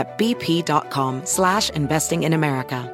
at bp.com slash investing in America.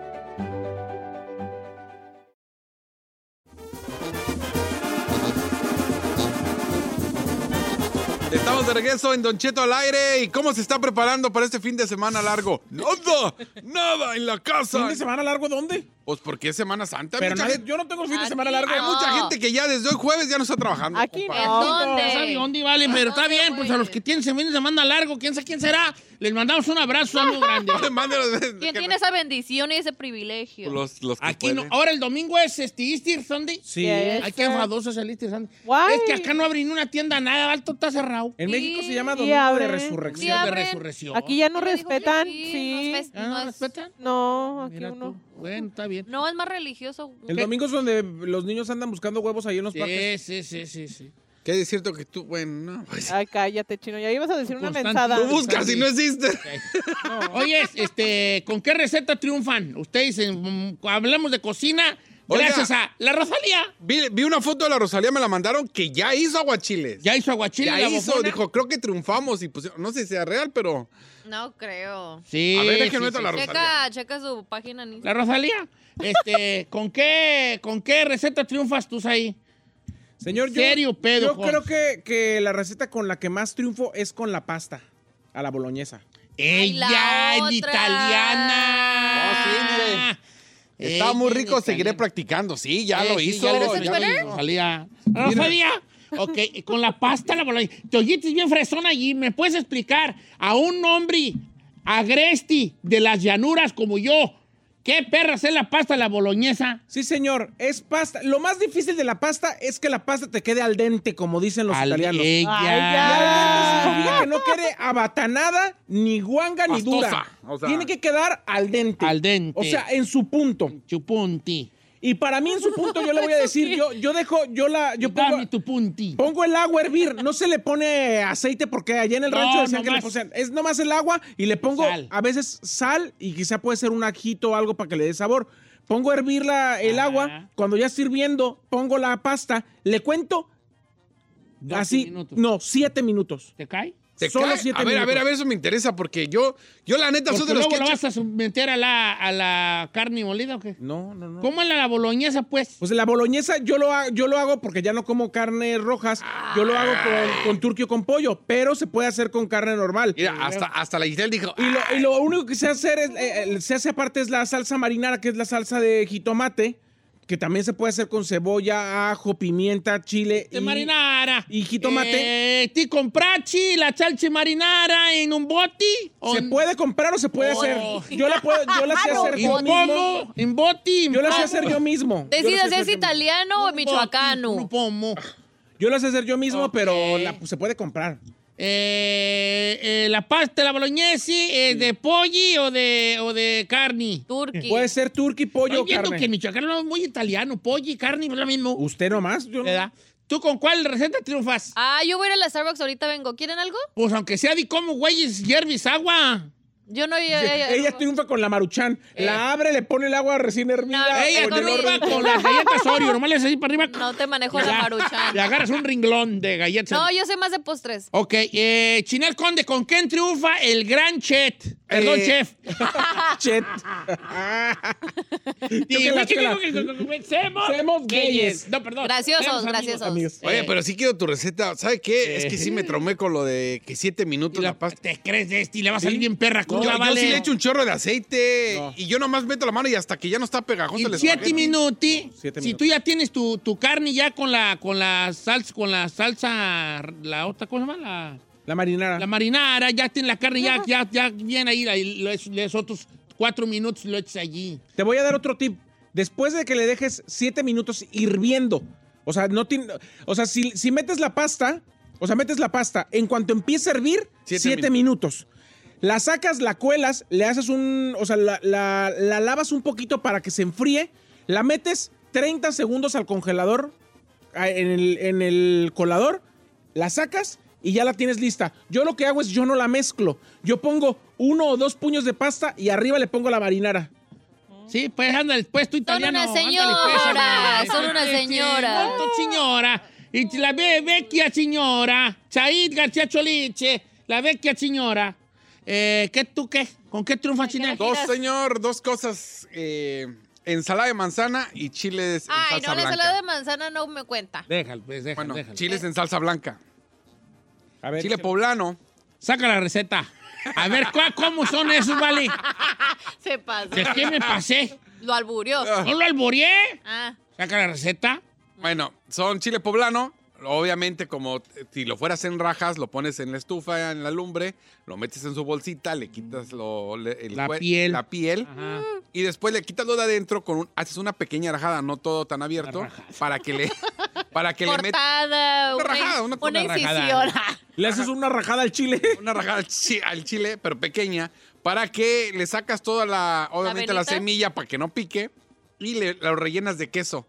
Estamos de regreso en Don Cheto al aire. ¿Y cómo se está preparando para este fin de semana largo? ¡Nada! ¡Nada en la casa! ¿Fin de semana largo dónde? Pues porque es Semana Santa. Hay Pero mucha nadie- gente- yo no tengo fin de semana largo. hay no. mucha gente que ya desde hoy jueves ya no está trabajando. Aquí compa. ¿En dónde? ¿Sabe dónde vale? Pero está ¿Dónde, bien, pues a los que tienen fin de semana largo, quién sabe quién será, les mandamos un abrazo, algo grande. ¿Quién tiene esa bendición y ese privilegio? Los, los que Aquí no. Ahora el domingo es este Easter Sunday. Sí. Hay que enfadoso es el Easter Sunday. Why? Es que acá no abren una tienda, nada, alto está cerrado. En México se llama Domingo de Resurrección. De. Aquí ya no ¿Quién me dijo que respetan. sí? No ¿Ah, no no es- respetan? No, aquí uno. Bueno, está bien. No, es más religioso. El domingo es donde los niños andan buscando huevos ahí en los parques. Sí, sí, sí, sí, sí. ¿Qué es cierto que tú, bueno, no, pues, Ay, cállate, chino. Ya ibas a decir una mensada. Tú buscas y no existe. Oye, este, ¿con qué receta triunfan? Ustedes, mm, hablemos de cocina, Oiga. gracias a la Rosalía. Vi, vi una foto de la Rosalía, me la mandaron, que ya hizo aguachiles. Ya hizo aguachile Ya la hizo, bofona. dijo, creo que triunfamos y pusieron, no sé si sea real, pero... No creo. Sí. A ver, sí, déjenme meto sí. la Rosalía. Checa, checa su página en La. Rosalía. Este, ¿con qué, ¿con qué receta triunfas tú ahí? Señor, yo, Serio pedo, yo creo que, que la receta con la que más triunfo es con la pasta, a la boloñesa. Ella la es otra. italiana. Oh, sí, mire. Está Ella muy rico, seguiré practicando. Sí, ya Sí, lo hizo. Rosalía. Ok, con la pasta, la boloñesa. Te oíste bien fresón allí. ¿Me puedes explicar a un hombre agresti de las llanuras como yo? ¿Qué perras es la pasta, la boloñesa? Sí, señor, es pasta. Lo más difícil de la pasta es que la pasta te quede al dente, como dicen los Al- italianos. Ella. Ay, Y ya. al dente significa que no quede abatanada, ni guanga, ni dura. Pastosa, o sea. Tiene que quedar al dente. Al dente. O sea, en su punto. Chupunti. Y para mí en su punto yo le voy a decir, yo, yo dejo, yo la, yo pongo, Dame tu punti. pongo el agua a hervir. No se le pone aceite porque allá en el No, rancho decían que le nomás- pusieran. Es nomás el agua y le pongo Sal. a veces sal y quizá puede ser un ajito o algo para que le dé sabor. Pongo a hervir la- el agua. Cuando ya está hirviendo, pongo la pasta. Le cuento Doce así. minutos. No, siete minutos. ¿Te cae? ¿Te Solo cae? siete a ver, a ver, a ver, eso me interesa porque yo, yo la neta soy de los que... la vas a meter a la, a la carne molida o qué? No, no, no. ¿Cómo es la, la boloñesa, pues? Pues la boloñesa yo lo, yo lo hago porque ya no como carnes rojas. Yo lo hago con, con turquio con pollo, pero se puede hacer con carne normal. Mira, hasta, hasta la Giselle dijo... Y lo, y lo único que se hace, es, eh, eh, se hace aparte es la salsa marinara, que es la salsa de jitomate, que también se puede hacer con cebolla, ajo, pimienta, chile De y marinara. y jitomate. Eh, ¿Ti comprachi la salsa marinara en un boti? Se puede comprar o se puede Oh. hacer. Yo la puedo, yo la sé hacer ¿En yo mismo. pomo? ¿En boti? ¿En Yo la sé hacer yo mismo. Decides si es italiano o michoacano. boti, un pomo. Yo la sé hacer yo mismo, pero la- pues, se puede comprar. Eh, eh, la pasta, la boloñesa, eh, ¿de pollo o de, o de carne? Turkey. Puede ser turkey, pollo Estoy o viendo carne. que en Michoacán no es muy italiano. Pollo y carne es lo mismo. Usted nomás. Yo no- ¿Verdad? ¿Tú con cuál receta triunfas? Ah, yo voy a ir a la Starbucks ahorita vengo. ¿Quieren algo? Pues aunque sea de como güeyes hierbis agua. Yo no... ya- ya- Ella triunfa con la maruchan. La abre, le pone el agua recién hervida. No, Ella triunfa con las galletas Oreo. Nomás le haces así para arriba. No te manejo Ya. la maruchan. Le agarras un ringlón de galletas. No, yo sé más de postres. Ok, eh, Chinel Conde, ¿con quién triunfa el gran Chet? Perdón, Eh, chef. Chet. Semos Semos gayes. No, perdón. Graciosos, amigos. graciosos. amigos. Oye, Eh, pero sí quiero tu receta. ¿Sabe qué? Es que sí me traumé con lo de que siete minutos la, la- pasta. ¿Te crees de este? Y le va a salir bien perra Yo, yo vale. sí le echo un chorro de aceite No. y yo nomás meto la mano y hasta que ya no está pegajoso el siete minutos, Siete si minutos. tú ya tienes tu, tu carne ya con la, con la salsa, con la salsa, la otra, ¿cómo se llama? La, La marinara. la marinara, ya tienes la carne ya, ya, ya bien ahí, ahí le le das otros cuatro minutos y lo echas allí. Te voy a dar otro tip. Después de que le dejes siete minutos hirviendo, o sea, no tiene, o sea, si, si metes la pasta, o sea, metes la pasta, en cuanto empiece a hervir, Siete siete, minutos. La sacas, la cuelas, le haces un, o sea, la, la- la lavas un poquito para que se enfríe, la metes 30 segundos al congelador, en el, en el colador, la sacas y ya la tienes lista. Yo lo que hago es yo no la mezclo. Yo pongo uno o dos puños de pasta y arriba le pongo la marinara. Sí, pues ándale, pues tú italiano. una ándale, señora, pues, ándale. son una Sí, sí, señora. signora. Y la ve- vecchia signora, Said García Choliche, la vecchia signora. Eh, ¿Qué tú qué? ¿Con qué triunfa Chinel? Dos, señor, dos cosas. eh, ensalada de manzana y chiles en Ay, salsa no, la blanca. ensalada de manzana no me cuenta. Déjalo, pues, déjalo, Bueno, déjalo. chiles en salsa blanca. A ver, Chile poblano. Saca la receta. A ver, ¿cuál- ¿cómo son esos, vale? Se pasó. ¿De qué me pasé? Lo alburió. ¿No lo alboreé? Ah, Saca la receta. Bueno, son chile poblano. Obviamente, como eh, si lo fueras en rajas, lo pones en la estufa, en la lumbre, lo metes en su bolsita, le quitas lo, le- el La piel. la piel Ajá. y después le quitas lo de adentro, con un- haces una pequeña rajada, no todo tan abierto, para que le, para que le metas cortada, Una una, rajada, una- una una rajada. incisión. Le haces una rajada al chile. una rajada al chi- al chile, pero pequeña, para que le sacas toda la, obviamente la, semilla para que no pique y le, lo rellenas de queso.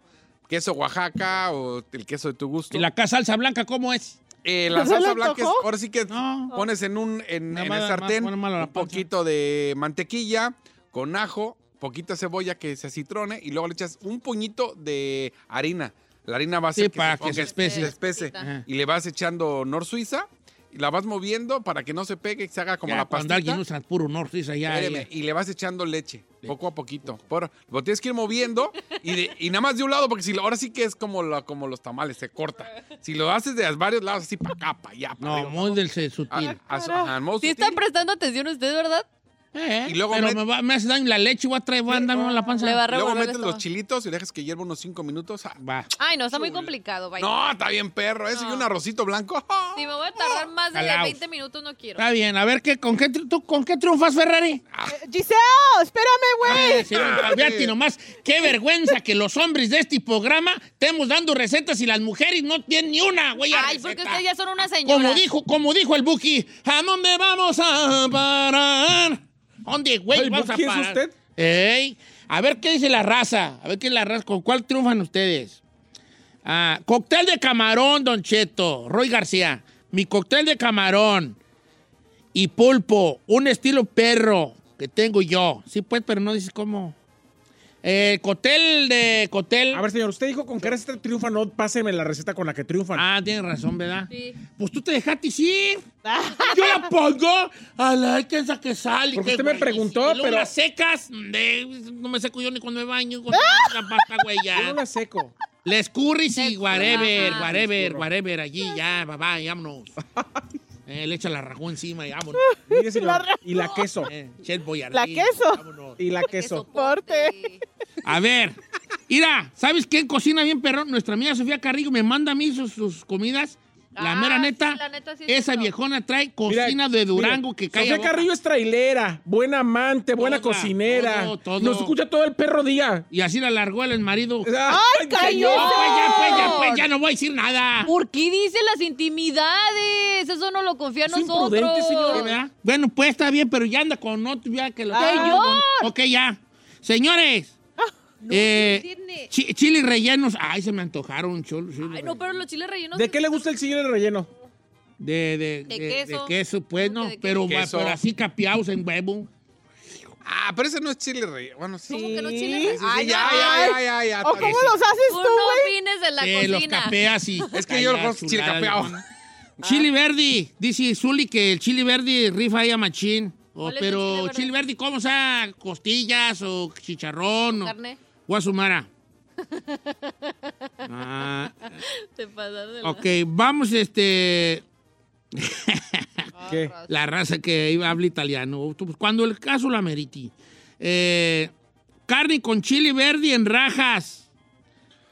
Queso Oaxaca o el queso de tu gusto. ¿Y la salsa blanca cómo es? Eh, la ¿Se le salsa blanca es, ahora sí que No. pones en un en, el sartén más un poquito de mantequilla con ajo, poquita cebolla que se acitrone y luego le echas un puñito de harina. La harina va a Sí, ser para que se espese. espese. Y le vas echando nor suiza la vas moviendo para que no se pegue y se haga como Ya, la cuando pastita. alguien usa puro Espéreme, ya. y le vas echando leche, poco a poquito. Por, lo tienes que ir moviendo y, de- y nada más de un lado, porque si lo- ahora sí que es como, la- como los tamales, se corta. Si lo haces de varios lados, así para acá, para allá, para No, arriba. muy del se- sutil. Sí sutil. están prestando atención ustedes, ¿verdad? Eh, Y luego pero met- me, va- me hace daño la leche, voy a traer, voy a andarme la panza. Le va a Luego metes los chilitos y dejas que hierva unos cinco minutos. Ah, Va. Ay, no, está muy complicado, vaya. No, está bien perro. Eso y un arrocito blanco. Si me voy a tardar más de Calaos. 20 minutos, no quiero. Está bien, a ver, ¿qué, con, qué, tú, ¿con qué triunfas, Ferrari? Eh, Giselle, espérame, güey. Sí, fíjate nomás, qué vergüenza que los hombres de este programa estemos dando recetas y las mujeres no tienen ni una, güey. Ay, porque ustedes ya son una señora. Como dijo, como dijo el Buki, ¿a dónde vamos a parar? ¿Dónde, güey, ¿El vamos a Buki es usted? Ey, a ver qué dice la raza, a ver qué es la raza, ¿con cuál triunfan ustedes? Ah, cóctel de camarón, Don Cheto, Roy García. Mi cóctel de camarón y pulpo, un estilo perro que tengo yo. Sí, pues, pero no dices cómo. Eh, cóctel de cóctel. A ver, señor, usted dijo con qué receta triunfa, no páseme la receta con la que triunfan. Ah, tienes razón, ¿verdad? Sí. Pues tú te dejaste ir. Yo la pongo a la que esa que sale. Porque usted me preguntó, Y pero- las secas, de- no me seco yo ni cuando me baño. Con la pasta, güey, Yo no ya. la seco. Les curris y whatever, whatever, whatever, allí, ya, bye, vámonos. Eh, le echa la rajón encima y vámonos. Y la queso. Eh, Chef Boyardee, La queso. vámonos. Y la Que queso. soporte. A ver, mira, ¿sabes quién cocina bien, perrón? Nuestra amiga Sofía Carrillo me manda a mí sus, sus comidas. La Ah, mera neta, sí, la neta sí esa viejona trae Mira, cocina de Durango que cae. Sofía. Carrillo es trailera, buena amante, buena Toda, cocinera. todo, todo. Nos escucha todo el perro día. Y así la largó el marido. ¡Ay! No, pues ya, pues ya, pues ya no voy a decir nada. ¿Por qué dice las intimidades? Eso no lo confía a nosotros. señor. Bueno, pues está bien, pero ya anda con otro, ya que lo... ¡Señor! Ok, ya. Señores, eh, entiende. chi- chiles rellenos. Ay, se me antojaron cholo. chile Ay, no, pero los chiles rellenos. ¿De qué le gusta el chile relleno? De, de, De de- queso. de queso, pues, ¿Cómo no. Pero, queso? pero así capeados en huevo. Ah, pero ese no es chile rey. Bueno, sí. ¿Cómo que los Sí. chiles Sí, rellenos? sí, Ay, ya, no. ya, ya, ya, ya, ¿O cómo los haces Tú tú, no güey? opines de la los cocina. capeas y... Es que yo lo Ay, conozco chile capeado. viejo. Chile verde. Dice Zuli que el chile verde rifa ahí a machín. O, ¿Cuál es el pero chile verde? chile verde, ¿cómo sea? ¿Costillas o chicharrón? O, Carne. Guasumara. Ah, Te pasas de la- ok, vamos, este... ¿Qué? La raza que iba habla italiano. Pues, Cuando el caso lo ameriti. Eh, carne con chile verde en rajas.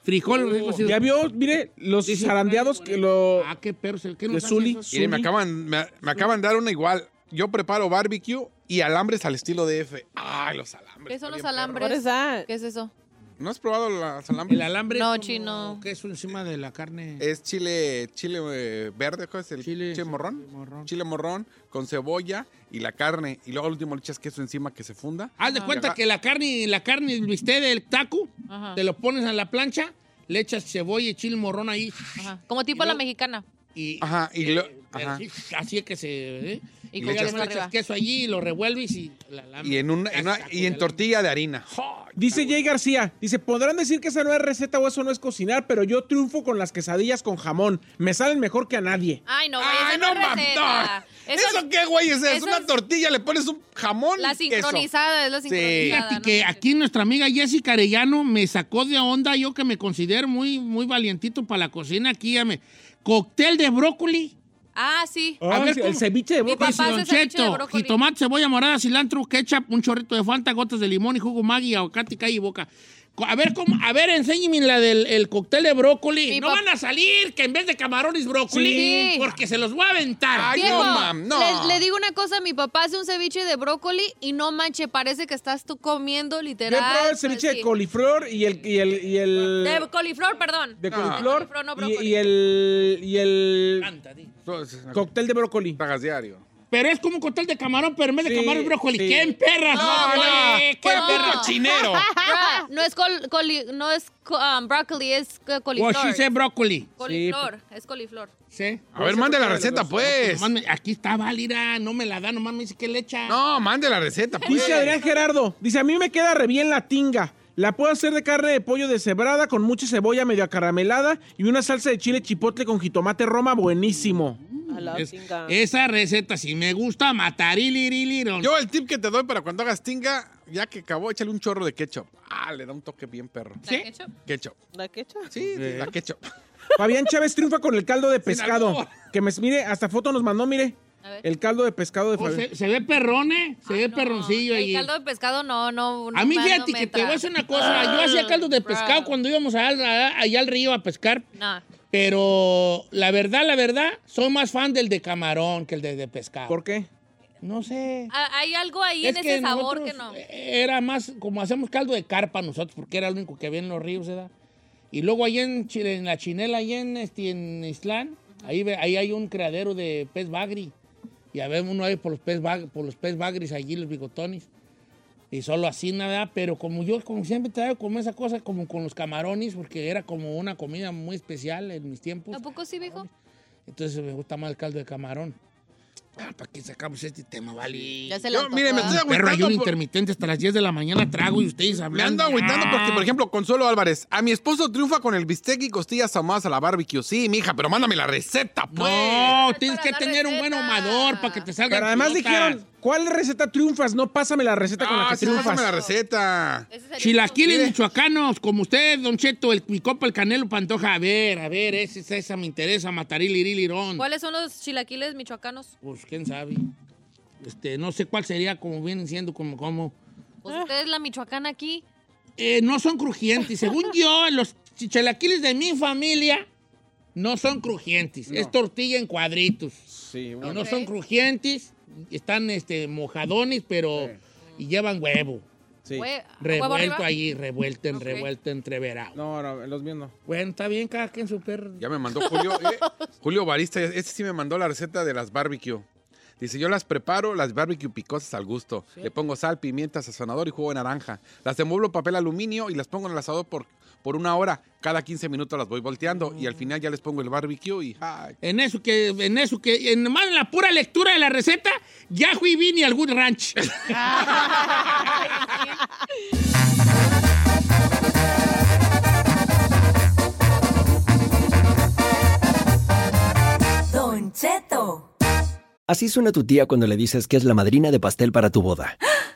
Frijoles ricos y- Ya vio, mire, los zarandeados que lo... Ah, qué perros. ¿Qué de nos Zuli. eso? Miren, me Zuli. acaban, me, me acaban de dar una igual. Yo preparo barbecue y alambres al estilo DF. Ay, los alambres. ¿Qué son los alambres? ¿Qué es eso? ¿No has probado los alambres? El alambre. No, es chino. Queso encima de la carne. Es chile, chile eh, verde, ¿cuál es el Chile- chile, morrón? chile morrón. Chile morrón con cebolla y la carne. Y luego al último le echas queso encima que se funda. Haz de cuenta que la carne, la carne, el bistec del taco, Ajá. te lo pones en la plancha, le echas cebolla y chile morrón ahí. Ajá. Como tipo Y la mexicana. Y, Ajá, y lo- pero ajá. sí, así es que se... ¿eh? Y Y le echas, echas queso allí y lo revuelves y la alambre. Y en, una- en una- y en tortilla de harina. Dice Jay García, dice, podrán decir que esa no es receta o eso no es cocinar, pero yo triunfo con las quesadillas con jamón. Me salen mejor que a nadie. Ay, no, güey, ¡Ay, no, no es receta. Eso ¿Eso es qué, güey? Es, es una tortilla, le pones un jamón. la y queso. sincronizada, es la sincronizada. Fíjate no que aquí nuestra amiga Jessica Arellano me sacó de onda, yo que me considero muy, muy valientito para la cocina, aquí ya me... Cóctel de brócoli. Ah, sí. Ah, ver, el ceviche de Mi brócoli. papá hace Don ceviche de Cheto, jitomate, cebolla morada, cilantro, ketchup, un chorrito de Fanta, gotas de limón y jugo Maggi, aguacate, calle y boca. A ver, cómo, a ver, enséñeme la del el cóctel de brócoli. No van a salir que en vez de camarones brócoli, Sí. porque se los voy a aventar. Ay, no, mam, no. Le, le digo una cosa, mi papá hace un ceviche de brócoli y no manche, parece que estás tú comiendo Yo he literal. probado el pues, ceviche de coliflor y el... Y el, y el De coliflor, perdón. de No. coliflor De coliflor, no y, brócoli. y el... Y el Canta, cóctel de brócoli. Pagas diario. Pero es como un cóctel de camarón, pero en vez de Sí, camarón brócoli. sí. ¡Qué en perras! No, güey! ¡Qué No. Bra, no es, col, coli- no es um, brócoli, es co- coliflor. she said brócoli. coliflor, es coliflor. ¿Sí? A ver, mande la receta, pues. Aquí está Válida, no me la da, nomás me dice que le echa. No, mande la receta, pues. Dice Adrián Gerardo, dice, a mí me queda re bien la tinga. La puedo hacer de carne de pollo deshebrada con mucha cebolla medio acaramelada y una salsa de chile chipotle con jitomate roma buenísimo. Es- tinga. esa receta sí me gusta, matariliriliron. Yo el tip que te doy para cuando hagas tinga, ya que acabó, échale un chorro de ketchup. Ah, le da un toque bien perro. ¿Sí? ketchup? Ketchup. ¿La quecha? Sí, la ketchup. Fabián Chávez triunfa con el caldo de pescado. Que me, mire, hasta foto nos mandó, mire. El caldo de pescado de Oh, Fabián. se, se ve perrón, ¿eh? Se ve No, perroncillo El ahí. caldo de pescado no, no. A mí, no, fíjate no que te voy a decir una cosa. Yo hacía caldo de Bro. pescado cuando íbamos a- a- allá al río a pescar. No. Pero la verdad, la verdad, soy más fan del de camarón que el de, de pescado. ¿Por qué? No sé. Ah, Hay algo ahí en Es ese sabor que no. eh, Era más como hacemos caldo de carpa nosotros, porque era lo único que había en los ríos, ¿verdad? Y luego ahí en, Chile, en la chinela, ahí en, este, en Islán, ahí, ahí hay un criadero de pez bagri. Y a ver, uno ahí por los pez, por los pez bagris allí, los bigotones. Y solo así nada, pero como yo como siempre traigo como esa cosa como con los camarones, porque era como una comida muy especial en mis tiempos. ¿A poco sí, viejo? Entonces me gusta más el caldo de camarón. Ah, ¿Para qué sacamos este tema, vale? Ya se Yo, lo mire, me estoy Perro, hay agüitando. un por- intermitente hasta las 10 de la mañana trago y ustedes Me hablando. ando agüitando porque, por Ah. ejemplo, Consuelo Álvarez, a mi esposo triunfa con el bistec y costillas ahumadas a la barbecue. Sí, mija, pero mándame la receta, pues. No, Es tienes que tener un buen ahumador para que te salgan Pero además pilotas. dijeron, ¿cuál receta triunfas? No, pásame la receta con la Ah, que sí, triunfas. pásame la receta. Chilaquiles Mire. michoacanos, como usted, Don Cheto, el mi copa, el canelo pantoja. A ver, a ver, esa, esa, esa me interesa, mataril, irilirón. ¿Cuáles son los chilaquiles michoacanos? Pues quién sabe. Este, no sé cuál sería, como vienen siendo, como, como. Pues ustedes la michoacana aquí. Eh, no son crujientes. Según yo, los chilaquiles de mi familia no son crujientes. Es tortilla en cuadritos. Sí, bueno. no son crujientes, están este, mojadones, pero. Y llevan huevo. sí. Hue- ¿huevo Revuelto ahí, revuelto, en Ok. revuelto, entreverado. No, no, los míos no. Bueno, está bien, cada quien su perro. Ya me mandó Julio. eh, Julio Barista, este sí me mandó la receta de las barbecue. Dice, yo las preparo, las barbecue picosas al gusto. Le pongo sal, pimienta, sazonador y jugo de naranja. Las envuelvo en papel aluminio y las pongo en el asador por, por una hora. Cada 15 minutos las voy volteando y al final ya les pongo el barbecue y... ay, En eso que, en eso que, en más la pura lectura de la receta, ya fui vine a algún ranch. Don Cheto. Así suena tu tía cuando le dices que es la madrina de pastel para tu boda.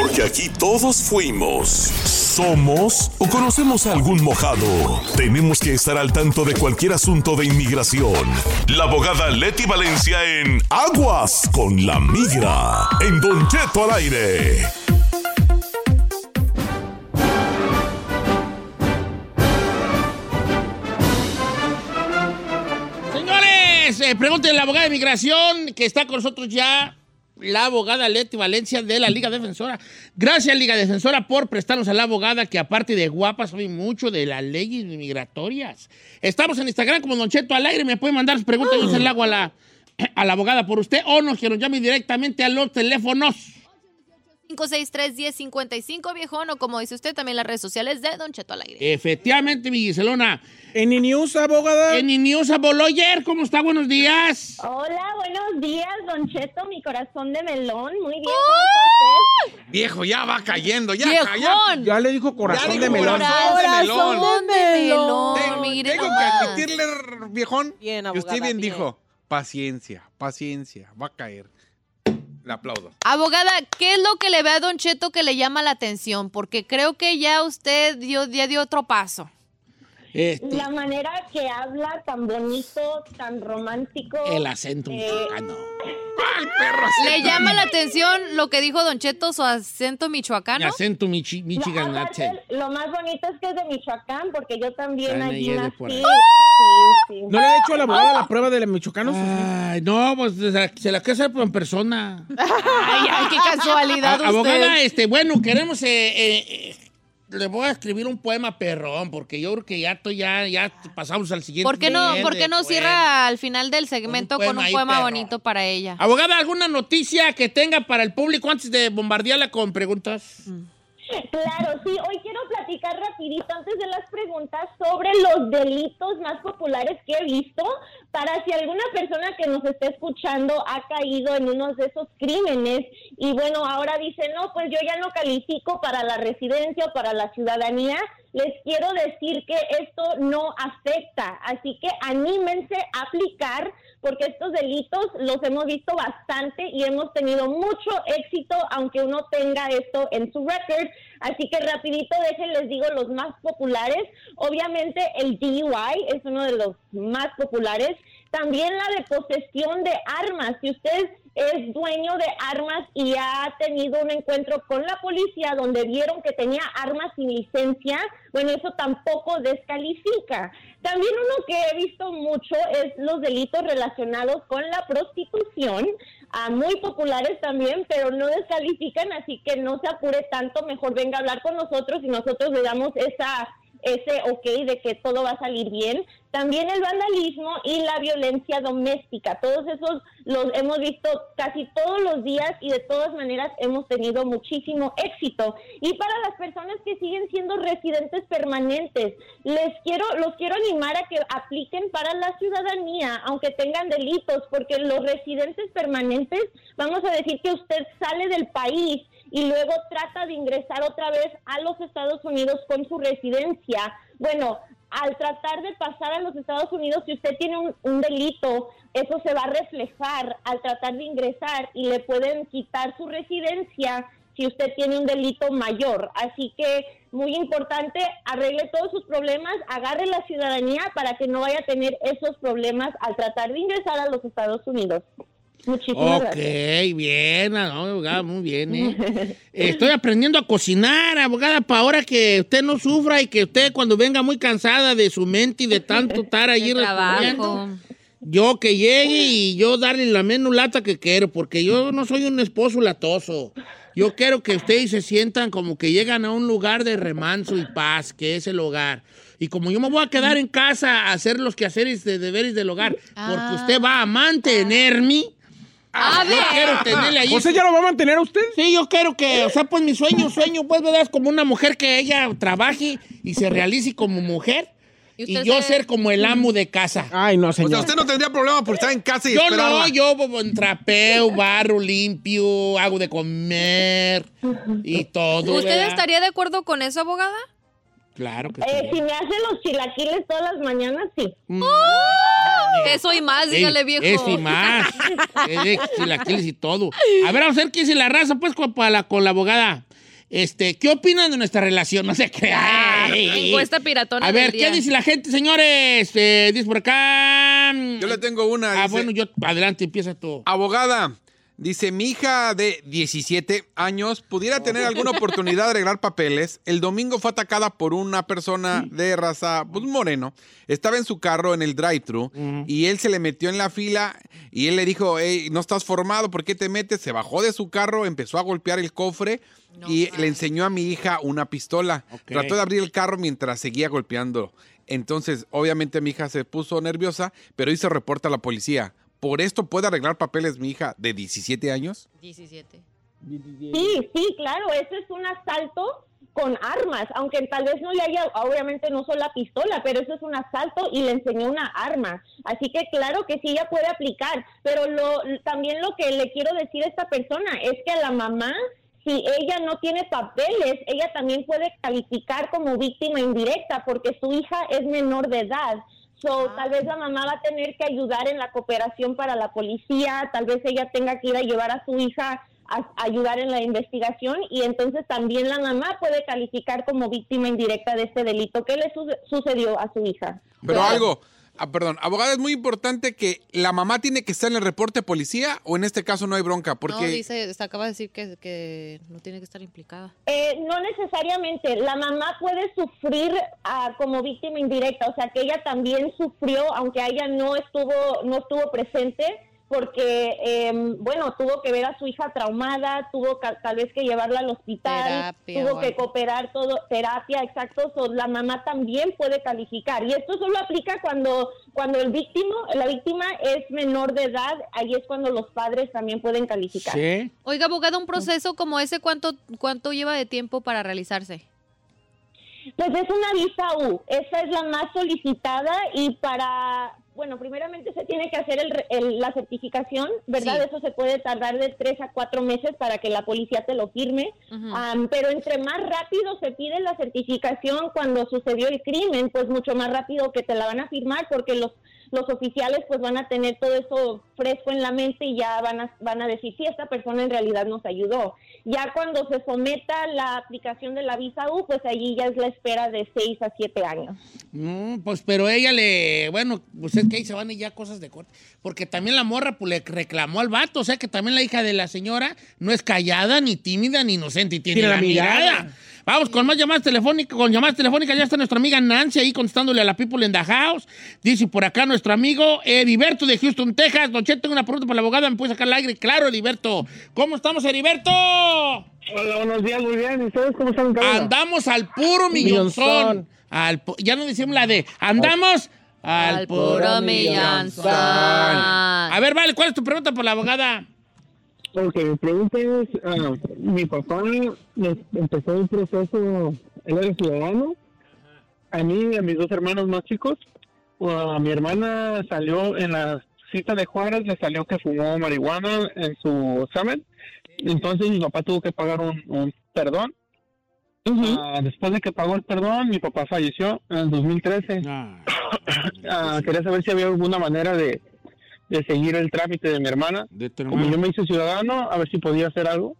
Porque aquí todos fuimos, somos o conocemos a algún mojado. Tenemos que estar al tanto de cualquier asunto de inmigración. La abogada Leti Valencia en Aguas con la Migra. En Don Cheto al aire. Señores, eh, a la abogada de migración que está con nosotros ya, la abogada Leti Valencia de la Liga Defensora. Gracias, Liga Defensora, por prestarnos a la abogada que, aparte de guapa, sabe mucho de las leyes migratorias. Estamos en Instagram como Don Cheto al aire. Me pueden mandar sus preguntas yo se las hago a la, a la abogada por usted o nos que nos llame directamente a los teléfonos. 563-1055, viejón, o como dice usted, también las redes sociales de Don Cheto al aire. Efectivamente, mi Giselona. En News, abogada. En News, Aboloyer, ¿cómo está? Buenos días. Hola, buenos días, Don Cheto, mi corazón de melón. Muy bien, ¿cómo está usted? Viejo, ya va cayendo, ya ¡Viejón! cayó. Ya le dijo corazón Ya de melón. corazón de melón. Corazón de melón, Tengo, mire tengo que nomás. admitirle, viejón, Bien, que usted bien. dijo, paciencia, paciencia, va a caer. Le aplaudo. Abogada, ¿qué es lo que le ve a Don Cheto que le llama la atención? Porque creo que ya usted dio, ya dio otro paso. Este, La manera que habla tan bonito, tan romántico. el acento Eh, mexicano. ¡Ay, perro! ¿Le llama la atención lo que dijo Don Cheto, su acento Mi michoacano? acento michi, Michigan aparte, lo más bonito es que es de Michoacán, porque yo también Ah, allí ella es de nací. Sí, sí. ¿No le ha hecho a la abogada la prueba de michoacanos? Ay, no, pues se la, se la quiero hacer en persona. Ay, ay, qué casualidad A- usted. abogada, este, bueno, queremos. eh, eh, le voy a escribir un poema perrón, porque yo creo que ya, estoy- ya, ya pasamos al siguiente. ¿Por qué no, por qué no cierra al final del segmento Con un con un poema bonito para ella? Abogada, ¿alguna noticia que tenga para el público antes de bombardearla con preguntas? Claro, sí. Hoy quiero platicar rapidito antes de las preguntas sobre los delitos más populares que he visto para si alguna persona que nos esté escuchando ha caído en uno de esos crímenes y bueno, ahora dice, no, pues yo ya no califico para la residencia o para la ciudadanía. Les quiero decir que esto no afecta, así que anímense a aplicar porque estos delitos los hemos visto bastante y hemos tenido mucho éxito aunque uno tenga esto en su record. Así que rapidito déjenles digo los más populares. Obviamente el DUI es uno de los más populares. También la de posesión de armas. Si usted es dueño de armas y ha tenido un encuentro con la policía donde vieron que tenía armas sin licencia, bueno, eso tampoco descalifica. También uno que he visto mucho es los delitos relacionados con la prostitución, ah, muy populares también, pero no descalifican, así que no se apure tanto, mejor venga a hablar con nosotros y nosotros le damos esa ese ok de que todo va a salir bien. También el vandalismo y la violencia doméstica. Todos esos los hemos visto casi todos los días y de todas maneras hemos tenido muchísimo éxito. Y para las personas que siguen siendo residentes permanentes, les quiero los quiero animar a que apliquen para la ciudadanía, aunque tengan delitos, porque los residentes permanentes, vamos a decir que usted sale del país y luego trata de ingresar otra vez a los Estados Unidos con su residencia. Bueno, al tratar de pasar a los Estados Unidos, si usted tiene un, delito, eso se va a reflejar al tratar de ingresar y le pueden quitar su residencia si usted tiene un delito mayor. Así que muy importante, arregle todos sus problemas, agarre la ciudadanía para que no vaya a tener esos problemas al tratar de ingresar a los Estados Unidos. Muchísimas Ok, gracias. bien, ah, abogada, muy bien, ¿eh? Estoy aprendiendo a cocinar, abogada, para ahora que usted no sufra y que usted cuando venga muy cansada de su mente y de tanto estar allí respondiendo, yo que llegue y yo darle la menos lata que quiero, porque yo no soy un esposo latoso. Yo quiero que ustedes se sientan como que llegan a un lugar de remanso y paz, que es el hogar. Y como yo me voy a quedar en casa a hacer los quehaceres de deberes del hogar, porque usted va a mantenerme, A yo ver. quiero tenerle ahí. ¿O sea, ya lo va a mantener a usted? Sí, yo quiero que, o sea, pues mi sueño, sueño, pues, ¿verdad? Es como una mujer que ella trabaje y se realice como mujer. Y yo se- ser como el amo de casa. Ay, no, O señor. sea, usted no tendría problema por estar en casa y Yo esperarla. no, yo trapeo, barro limpio, hago de comer y todo. ¿Usted ¿verdad? estaría de acuerdo con eso, abogada? Claro que Eh, sí. si me hace los chilaquiles todas las mañanas, sí. Eso y más, dígale, viejo. Eso y más. Es de chilaquiles y todo. A ver, vamos a ver qué dice la raza, pues, con, para la, con la abogada. Este, ¿qué opinan de nuestra relación? No se crea. Encuesta piratona A ver, del día. ¿qué dice la gente, señores? Eh, dice por acá. Yo le tengo una. Ah, dice, bueno, yo, adelante, empieza tú. Abogada, dice, mi hija de 17 años pudiera tener alguna oportunidad de arreglar papeles. El domingo fue atacada por una persona de raza pues, moreno. Estaba en su carro en el drive-thru y él se le metió en la fila y él le dijo, hey, no estás formado, ¿por qué te metes? Se bajó de su carro, empezó a golpear el cofre y le enseñó a mi hija una pistola. Trató de abrir el carro mientras seguía golpeando. Entonces, obviamente mi hija se puso nerviosa, pero hizo reporte a la policía. ¿Por esto puede arreglar papeles mi hija de 17 años? 17. Sí, sí, claro, ese es un asalto con armas, aunque tal vez no le haya, obviamente no solo la pistola, pero eso es un asalto y le enseñó una arma. Así que claro que sí, ella puede aplicar, pero lo, también lo que le quiero decir a esta persona es que a la mamá, si ella no tiene papeles, ella también puede calificar como víctima indirecta porque su hija es menor de edad. So, tal vez la mamá va a tener que ayudar en la cooperación para la policía, tal vez ella tenga que ir a llevar a su hija a, a ayudar en la investigación y entonces también la mamá puede calificar como víctima indirecta de este delito. ¿Qué le su- sucedió a su hija? Pero algo, ah, perdón, abogada, es muy importante que la mamá tiene que estar en el reporte de policía o en este caso no hay bronca, porque No, dice, se acaba de decir que, que no tiene que estar implicada. Eh, no necesariamente. La mamá puede sufrir ah, como víctima indirecta, o sea que ella también sufrió, aunque ella no estuvo, no estuvo presente, porque em, bueno, tuvo que ver a su hija traumada, tuvo ca- tal vez que llevarla al hospital, Terapia tuvo que cooperar todo, terapia, exacto. So, la mamá también puede calificar y esto solo aplica cuando cuando el víctimo, la víctima es menor de edad, ahí es cuando los padres también pueden calificar. Sí. Oiga, abogada, un proceso como ese, ¿cuánto, cuánto lleva de tiempo para realizarse? Pues es una visa U, esa es la más solicitada y para, bueno, primeramente se tiene que hacer el el- la certificación, ¿verdad? Sí. Eso se puede tardar de tres a cuatro meses para que la policía te lo firme. Am, pero entre más rápido se pide la certificación cuando sucedió el crimen, pues mucho más rápido que te la van a firmar porque los los oficiales pues van a tener todo eso fresco en la mente y ya van a, van a decir si esta persona en realidad nos ayudó. Ya cuando se someta la aplicación de la visa U, pues allí ya es la espera de seis a siete años. No, pues, pero ella le. Bueno, pues es que ahí se van y ya cosas de corte. Porque también la morra pues, le reclamó al vato. O sea que también la hija de la señora no es callada, ni tímida, ni inocente. Y tiene, Tiene la, la mirada. mirada. Vamos con más llamadas telefónicas. Con llamadas telefónicas ya está nuestra amiga Nancy ahí contestándole a la People in the House. Dice por acá nuestro amigo Heriberto de Houston, Texas. Don Cheto, tengo una pregunta para la abogada. ¿Me puede sacar el aire? Claro, Heriberto. ¿Cómo estamos, Heriberto? Hola, buenos días, muy bien. ¿Y ustedes cómo están? Andamos al puro millonzón. Millonzón. Al pu- ya no decimos la de. Andamos al, Al puro puro millonzón. millonzón. A ver, vale, ¿cuál es tu pregunta por la abogada? Ok, mi pregunta es, ah, mi papá nos empezó un proceso, él era ciudadano, a mí y a mis dos hermanos más chicos, a mi hermana salió en la cita de Juárez, le salió que fumó marihuana en su examen, entonces mi papá tuvo que pagar un, un perdón. Ah, después de que pagó el perdón, mi papá falleció en el 2013. Ah, quería saber si había alguna manera de, de seguir el trámite de mi hermana. De tu Como yo me hice ciudadano, a ver si podía hacer algo.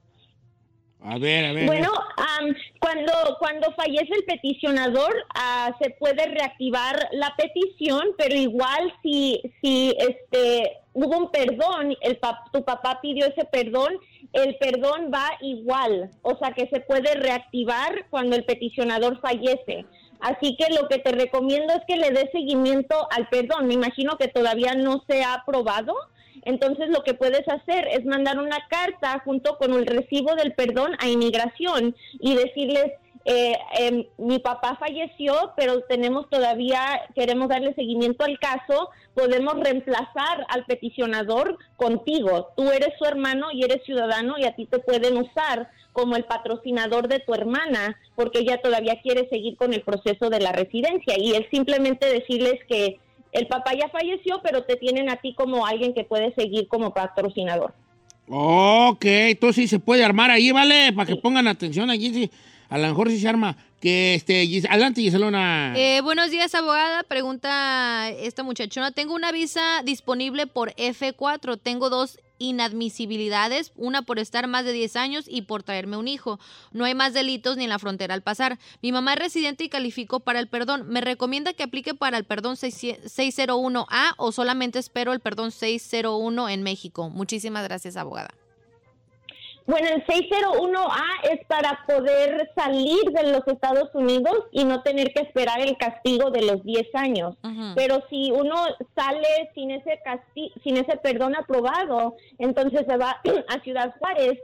A ver, a ver. Bueno, am, cuando, cuando fallece el peticionador, ah, se puede reactivar la petición, pero igual si, si este hubo un perdón, el pap- tu papá pidió ese perdón, el perdón va igual, o sea que se puede reactivar cuando el peticionador fallece. Así que lo que te recomiendo es que le des seguimiento al perdón. Me imagino que todavía no se ha aprobado. Entonces lo que puedes hacer es mandar una carta junto con el recibo del perdón a inmigración y decirles, eh, em, mi papá falleció, pero tenemos todavía, queremos darle seguimiento al caso, podemos reemplazar al peticionador contigo. Tú eres su hermano y eres ciudadano y a ti te pueden usar como el patrocinador de tu hermana, porque ella todavía quiere seguir con el proceso de la residencia. Y es simplemente decirles que el papá ya falleció, pero te tienen a ti como alguien que puede seguir como patrocinador. Ok, entonces sí se puede armar ahí, ¿vale? Para que pongan atención allí, sí. A lo mejor sí se arma. Que este, Gis- adelante, Giselona. Eh, buenos días, abogada. Pregunta esta muchachona. Tengo una visa disponible por F4. Tengo dos inadmisibilidades, una por estar más de 10 años y por traerme un hijo. No hay más delitos ni en la frontera al pasar. Mi mamá es residente y calificó para el perdón. ¿Me recomienda que aplique para el perdón 601A o solamente espero el perdón 601 en México? Muchísimas gracias, abogada. Bueno, el 601A es para poder salir de los Estados Unidos y no tener que esperar el castigo de los 10 años. Pero si uno sale sin ese casti sin ese perdón aprobado, entonces se va a Ciudad Juárez.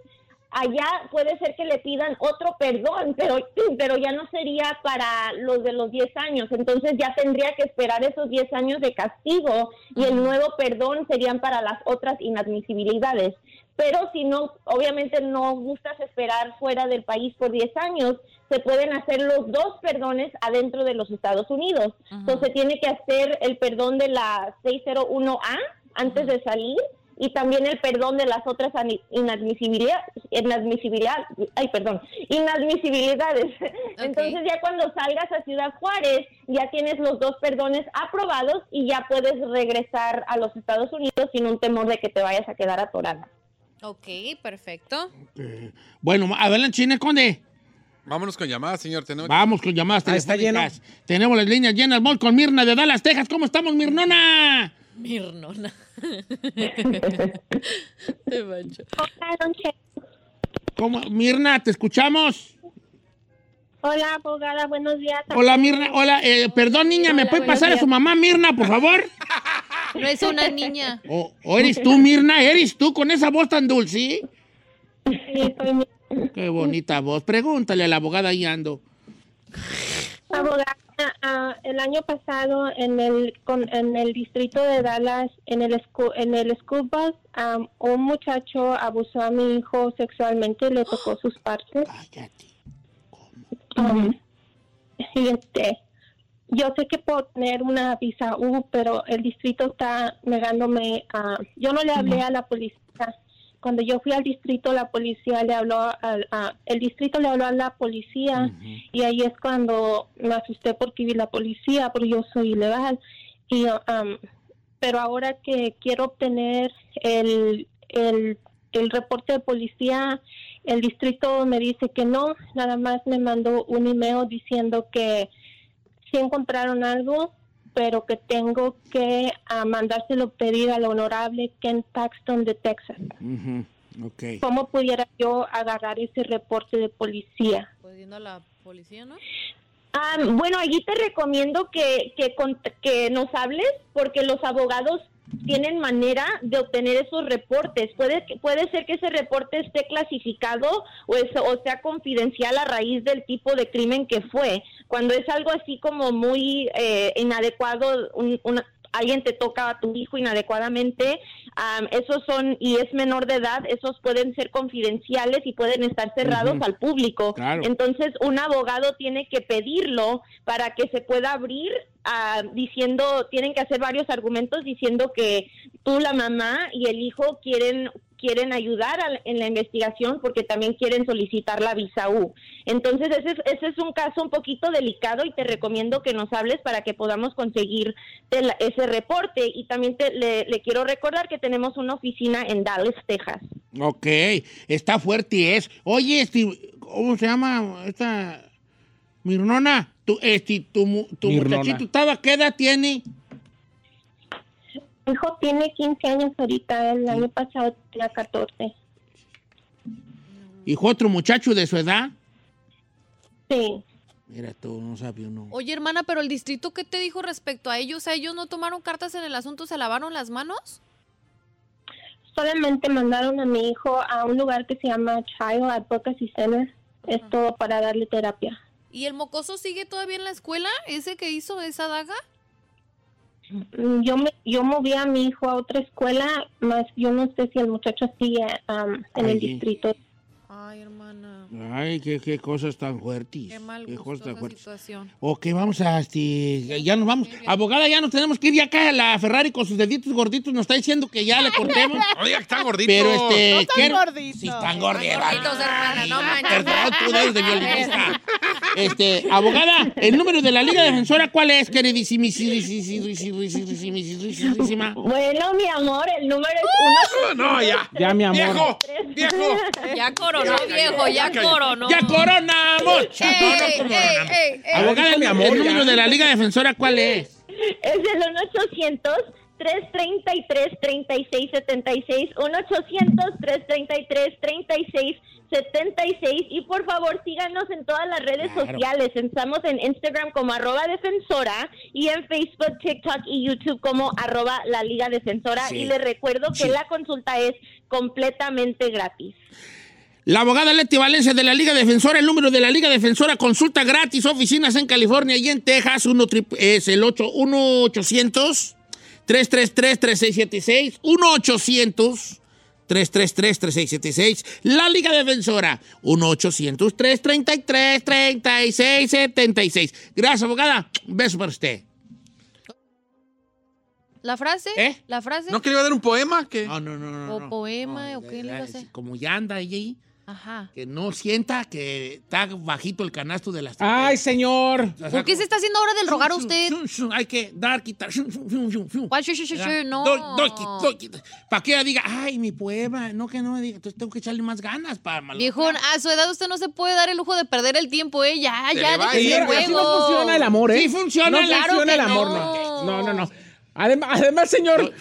Allá puede ser que le pidan otro perdón, pero, pero ya no sería para los de los 10 años. Entonces ya tendría que esperar esos 10 años de castigo y el nuevo perdón serían para las otras inadmisibilidades. Pero si no, obviamente no gustas esperar fuera del país por 10 años, se pueden hacer los dos perdones adentro de los Estados Unidos. Entonces tiene que hacer el perdón de la 601A antes de salir y también el perdón de las otras inadmisibilidad, inadmisibilidad, ay, perdón, inadmisibilidades. Entonces ya cuando salgas a Ciudad Juárez ya tienes los dos perdones aprobados y ya puedes regresar a los Estados Unidos sin un temor de que te vayas a quedar atorada. Ok, perfecto. Bueno, adelante, Chine Conde. Vámonos con llamadas, señor. Tenemos... Vamos con llamadas Ah, está telefónicas. Tenemos las líneas llenas. Voy con Mirna de Dallas, Texas. ¿Cómo estamos, Mirnona? Mirnona. ¿Cómo? Mirna, ¿te escuchamos? Hola, abogada, buenos días. Hola, Mirna. Hola, eh, perdón, niña, ¿me Hola, puede pasar a su mamá, Mirna, por favor? No es una niña. ¿O, o eres tú, Mirna? ¿Eres tú con esa voz tan dulce? Qué bonita voz. Pregúntale a la abogada ahí ando. Abogada, ah, el año pasado en el con- en el distrito de Dallas, en el en el school bus, un muchacho abusó a mi hijo sexualmente, le tocó sus partes. Y este, yo sé que puedo tener una visa U, pero el distrito está negándome a... Yo no le hablé a la policía. Cuando yo fui al distrito, la policía le habló al... a- el distrito le habló a la policía y ahí es cuando me asusté porque vi la policía, porque yo soy ilegal. Y, um, pero ahora que quiero obtener el, el, el reporte de policía, el distrito me dice que no, nada más me mandó un email diciendo que sí encontraron algo, pero que tengo que ah, mandárselo pedir al honorable Ken Paxton de Texas. ¿Cómo pudiera yo agarrar ese reporte de policía? Pues yendo a la policía, ¿no? Ah, bueno, allí te recomiendo que, que, con- que nos hables porque los abogados tienen manera de obtener esos reportes. Puede, puede ser que ese reporte esté clasificado o, es- o sea confidencial a raíz del tipo de crimen que fue. Cuando es algo así como muy eh, inadecuado, un- una- alguien te toca a tu hijo inadecuadamente, am, esos son, y es menor de edad, esos pueden ser confidenciales y pueden estar cerrados al público. Claro. Entonces, un abogado tiene que pedirlo para que se pueda abrir ah, diciendo, tienen que hacer varios argumentos diciendo que tú, la mamá y el hijo quieren quieren ayudar al- en la investigación porque también quieren solicitar la visa U. Entonces, ese es, ese es un caso un poquito delicado y te recomiendo que nos hables para que podamos conseguir el- ese reporte. Y también te- le, le quiero recordar que tenemos una oficina en Dallas, Texas. Ok, está fuerte es. Oye, este, ¿cómo se llama esta Mirnona? Tu, este, tu, mu- tu Mirnona. muchachito, ¿estaba, ¿qué edad tiene? Mi hijo tiene 15 años ahorita, el año pasado tenía 14. ¿Hijo otro muchacho de su edad? Sí. Mira, tú no sabes uno. Oye, hermana, pero el distrito, ¿qué te dijo respecto a ellos? Sea, ¿Ellos no tomaron cartas en el asunto? ¿Se lavaron las manos? Solamente mandaron a mi hijo a un lugar que se llama Child Advocacy Center. Es todo para darle terapia. ¿Y el mocoso sigue todavía en la escuela? ¿Ese que hizo esa daga? Mm, Yo me, yo moví a mi hijo a otra escuela, más yo no sé si el muchacho sigue am, en el Allí. distrito. Ay, hermana. Ay, qué, qué cosas tan fuertes. Qué mal Qué cosas tan fuertes. situación. Ok, vamos a, este, ya nos vamos. Abogada, ya nos tenemos que ir ya acá. La Ferrari con sus deditos gorditos nos está diciendo que ya le cortemos. Oiga, que están gorditos. Pero este, No tan quiero- gordito. Sí, están gorditos. Gorditos, hermana, no manches. Perdón, tú eres de violinista. Este, abogada, el número de la Liga Defensora, ¿cuál es, queridísima? Bueno, mi amor, el número es uno. No, ya. Ya, mi amor. Viejo, viejo. Ya coronó, viejo, ya coronó. ¡Ya coronamos! Ey, No, no ey, coronamos. ey, ey. Abogada, mi amor, el número de la Liga Defensora, ¿cuál es? Es el 1-800. 333-3676, 1-800-333-3676 y por favor síganos en todas las redes sociales. Estamos en Instagram como arroba defensora y en Facebook, TikTok y YouTube como arroba la Liga Defensora y les recuerdo que la consulta es completamente gratis. La abogada Leti Valencia de la Liga Defensora, el número de la Liga Defensora, consulta gratis, oficinas en California y en Texas, uno es el 8 1-800-333-3676, 1-800-333-3676, la Liga Defensora, 1-800-333-3676. Gracias, abogada. Un beso para usted. ¿La frase? ¿Eh? ¿La frase? ¿No que le iba a dar un poema? que No, no, no, no. ¿O no. poema? No, ¿O qué le iba a hacer? Como ya anda ahí, Ajá. que no sienta que está bajito el canasto de las... Ay, señor. O sea, ¿Por qué se está haciendo ahora del rogar a usted? Hay que dar, quitar. ¿Cuál? No. Doy, doy, doy, Para que ella diga, ay, mi poema. No, que no me diga. Entonces tengo que echarle más ganas para malo. Viejo, a su edad usted no se puede dar el lujo de perder el tiempo, ¿eh? Ya, Se ya, déjese ir, de Señor, así no juego. funciona el amor, ¿eh? Sí funciona No Claro funciona el amor, no. no. No, no. Además, además, señor.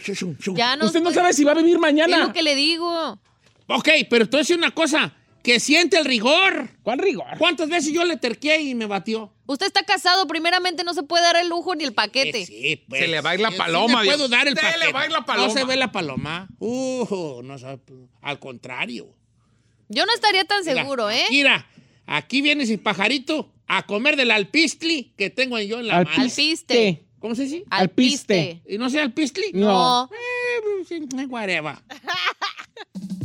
Ya no usted no sabe si va a vivir Es mañana. lo que le digo. Ok, pero te voy a decir una cosa. Que siente el rigor. ¿Cuál rigor? ¿Cuántas veces yo le terqué y me batió? Usted está casado, primeramente no se puede dar el lujo ni el paquete. Eh, sí, pues. Se le va a ir la Sí, paloma, Sí, le puedo viejo. dar el Se le paquete. va a ir la paloma. No se ve la paloma. Uh, no sabe. Al contrario. Yo no estaría tan Mira, seguro, ¿eh? Mira, aquí viene ese pajarito a comer del alpistli que tengo yo en la mano. Alpiste. ¿Cómo se dice? Alpiste. ¿Y no sé alpistli? No. Eh, sí, eh, whatever.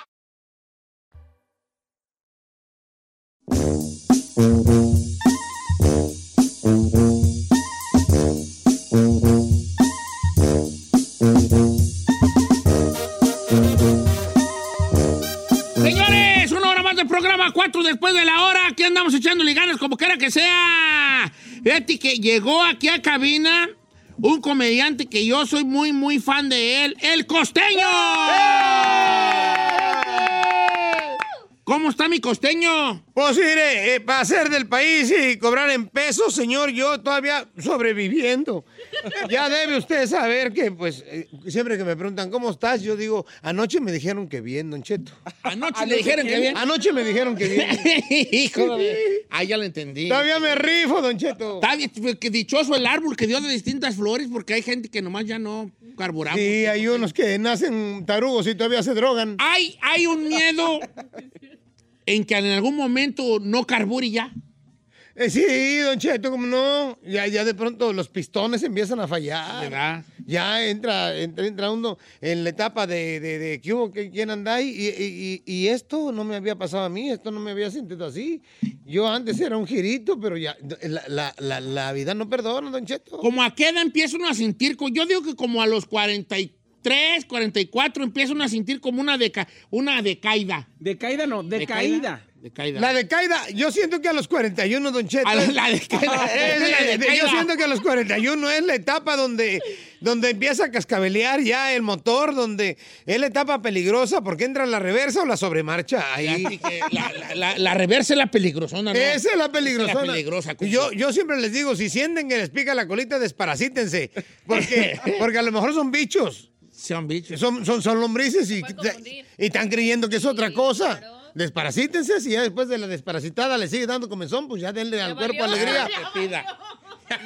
Señores, una hora más del programa, cuatro después de la hora. Aquí andamos echándole ganas como quiera que sea. Fíjate que llegó aquí a cabina un comediante que yo soy muy, muy fan de él, El Costeño. ¿Cómo está mi costeño? Pues mire, eh, para ser del país y cobrar en pesos, señor, yo todavía sobreviviendo. Ya debe usted saber que, pues, eh, siempre que me preguntan cómo estás, yo digo, anoche me dijeron que bien, Don Cheto. Anoche le dijeron que bien. Anoche me dijeron que bien. Hijo de... Ah, ya lo entendí. Todavía me rifo, Don Cheto. Está pues, dichoso el árbol que dio de distintas flores, porque hay gente que nomás ya no carburamos. Sí, hay unos que nacen tarugos y todavía se drogan. Hay, hay un miedo en que en algún momento no carbure ya. Eh, sí, Don Cheto, como no. Ya, ya de pronto los pistones empiezan a fallar. ¿Verdad? Ya entra, entra, entra uno en la etapa de, de, de ¿qué hubo? ¿Qué- ¿Quién anda? Y, y- y esto no me había pasado a mí, esto no me había sentido así. Yo antes era un girito, pero ya la, la- la- la vida no perdona, Don Cheto. Como a qué edad empieza uno a sentir, yo digo que como a los 43, 44 empieza uno a sentir como una, deca, una decaída. Decaída no, decaída. Decaída. La decaída, yo siento que a los 41, Don Cheto. A la- la decaída. es- La decaída. yo siento que a los 41 es la etapa donde, donde empieza a cascabelear ya el motor, donde es la etapa peligrosa porque entra la reversa o la sobremarcha. Ahí. La, la- la- la reversa es la peligrosona, ¿no? Esa es la Esa peligrosona. es la peligrosa. Y yo, yo siempre les digo, si sienten que les pica la colita, desparasítense. Porque, porque a lo mejor son bichos. Son bichos. Son, son, son lombrices y, y están creyendo que es otra cosa. Desparasítense, si ya después de la desparasitada le sigue dando comezón, pues ya denle al cuerpo alegría. Que pida.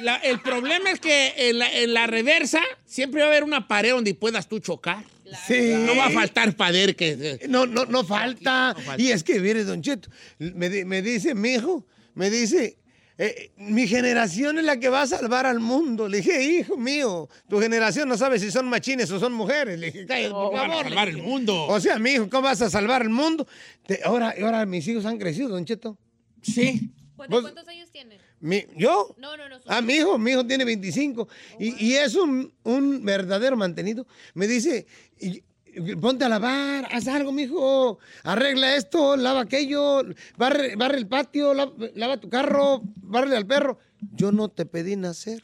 La- el problema es que en la, en la reversa siempre va a haber una pared donde puedas tú chocar. Sí. No va a faltar pader que... No, no, no falta. Y es que, mire, Don Cheto, me, me dice mi hijo, me dice, eh, mi generación es la que va a salvar al mundo. Le dije, hijo mío, tu generación no sabe si son machines o son mujeres. Le dije, cállate, por van a favor. salvar el mundo. O sea, mi hijo, ¿cómo vas a salvar el mundo? Te- ahora, ahora mis hijos han crecido, Don Cheto. Sí. ¿Cuántos, cuántos años tienes? Mi- ¿Yo? No, no, no. Ah, mi hijo, mi hijo tiene 25 y, y es un, un verdadero mantenido. Me dice, y ponte a lavar, haz algo, mijo, arregla esto, lava aquello, barre, barre el patio, lava, lava tu carro, barre al perro. Yo no te pedí nacer.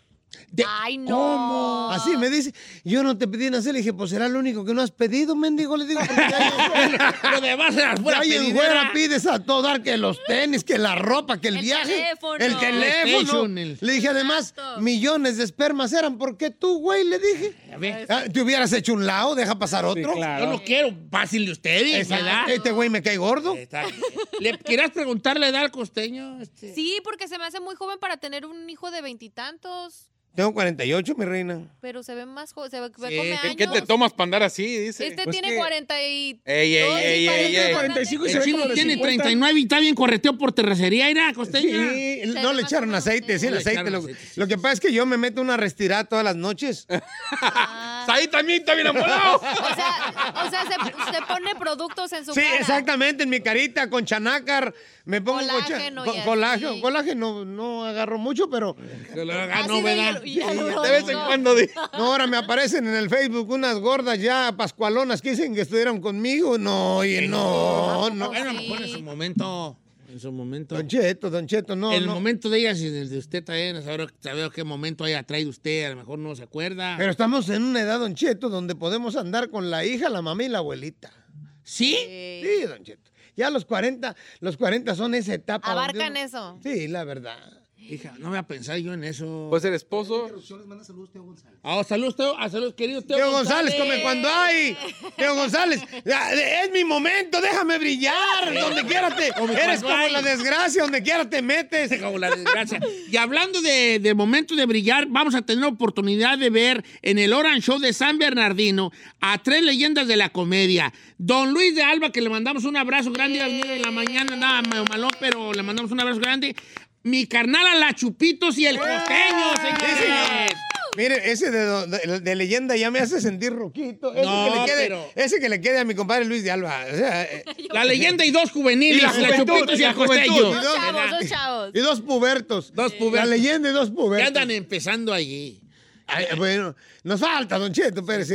Ay, no. Así me dice, yo no te pedí nacer. Le dije, pues será lo único que no has pedido, mendigo. Le digo, porque ya Lo demás era fuera Ahí en fuera pides a todo dar que los tenis, que la ropa, que el, El viaje, teléfono. el teléfono. El- Le dije además, millones de espermas eran porque tú, güey, le dije. A ver. Ah, Te hubieras hecho un lado, deja pasar otro. Yo no quiero, pásenle ustedes, Exacto. ¿verdad? Este güey me cae gordo. Bien. ¿Le querías preguntarle edad al costeño? Este, Sí, porque se me hace muy joven para tener un hijo de veintitantos. Tengo 48, mi reina. Pero se ve más joven, se ve, Sí, ¿qué, qué te tomas para andar así? Dice. Este Pues tiene que- 40 y... Ey, ey, ey, ey, ey. 45 y se el ve chino como de tiene 50. 39 y está bien correteo por terracería, ¿era, costeño? Sí, no le echaron aceite, sí, el aceite. Lo, sí, lo que pasa es que yo me meto una respirada todas las noches. Ahí también está bien amolado. O sea, o sea se, se pone productos en su Sí, cara. exactamente, en mi carita con chanácar. Me pongo Colágeno colágeno. Colágeno no agarro mucho, pero Ah, no, Así de. De vez en cuando. di- no, ahora me aparecen en el Facebook unas gordas ya pascualonas que dicen que estuvieron conmigo. No, oye, no, no. Bueno, a lo mejor en su momento, en su momento. Don Cheto, Don Cheto, no. el no. momento de ellas y el de usted también, saber, saber qué momento haya traído usted, a lo mejor no se acuerda. Pero estamos en una edad, Don Cheto, donde podemos andar con la hija, la mamá y la abuelita. ¿Sí? Sí, Don Cheto. Ya los 40, los 40 son esa etapa. Abarcan uno- eso. Sí, la verdad. Hija, no voy a pensar yo en eso. Pues el esposo. Ah, salud, Teo, ah, salud, querido Teo, Teo González, come cuando hay. Teo González, es mi momento, déjame brillar. Donde quiera te. Eres como hay. la desgracia, donde quiera te metes. Como la desgracia. Y hablando de, de momento de brillar, vamos a tener la oportunidad de ver en el Orange Show de San Bernardino a tres leyendas de la comedia. Don Luis de Alba, que le mandamos un abrazo grande al niño de la mañana, nada malón, pero le mandamos un abrazo grande. Mi carnal a la Chupitos y el costeño, señores. Mire, ese de, de- de leyenda ya me hace sentir roquito. Ese, No, que le quede, pero- ese que le quede a mi compadre Luis de Alba. O sea, eh, La leyenda y dos juveniles, Y la la, Chupitos y y la el costeño. Dos chavos, dos chavos. y dos pubertos. Dos La pubertos. leyenda y dos pubertos. andan empezando allí. Ay, bueno, nos falta, Don Cheto. ¿Ya, Nos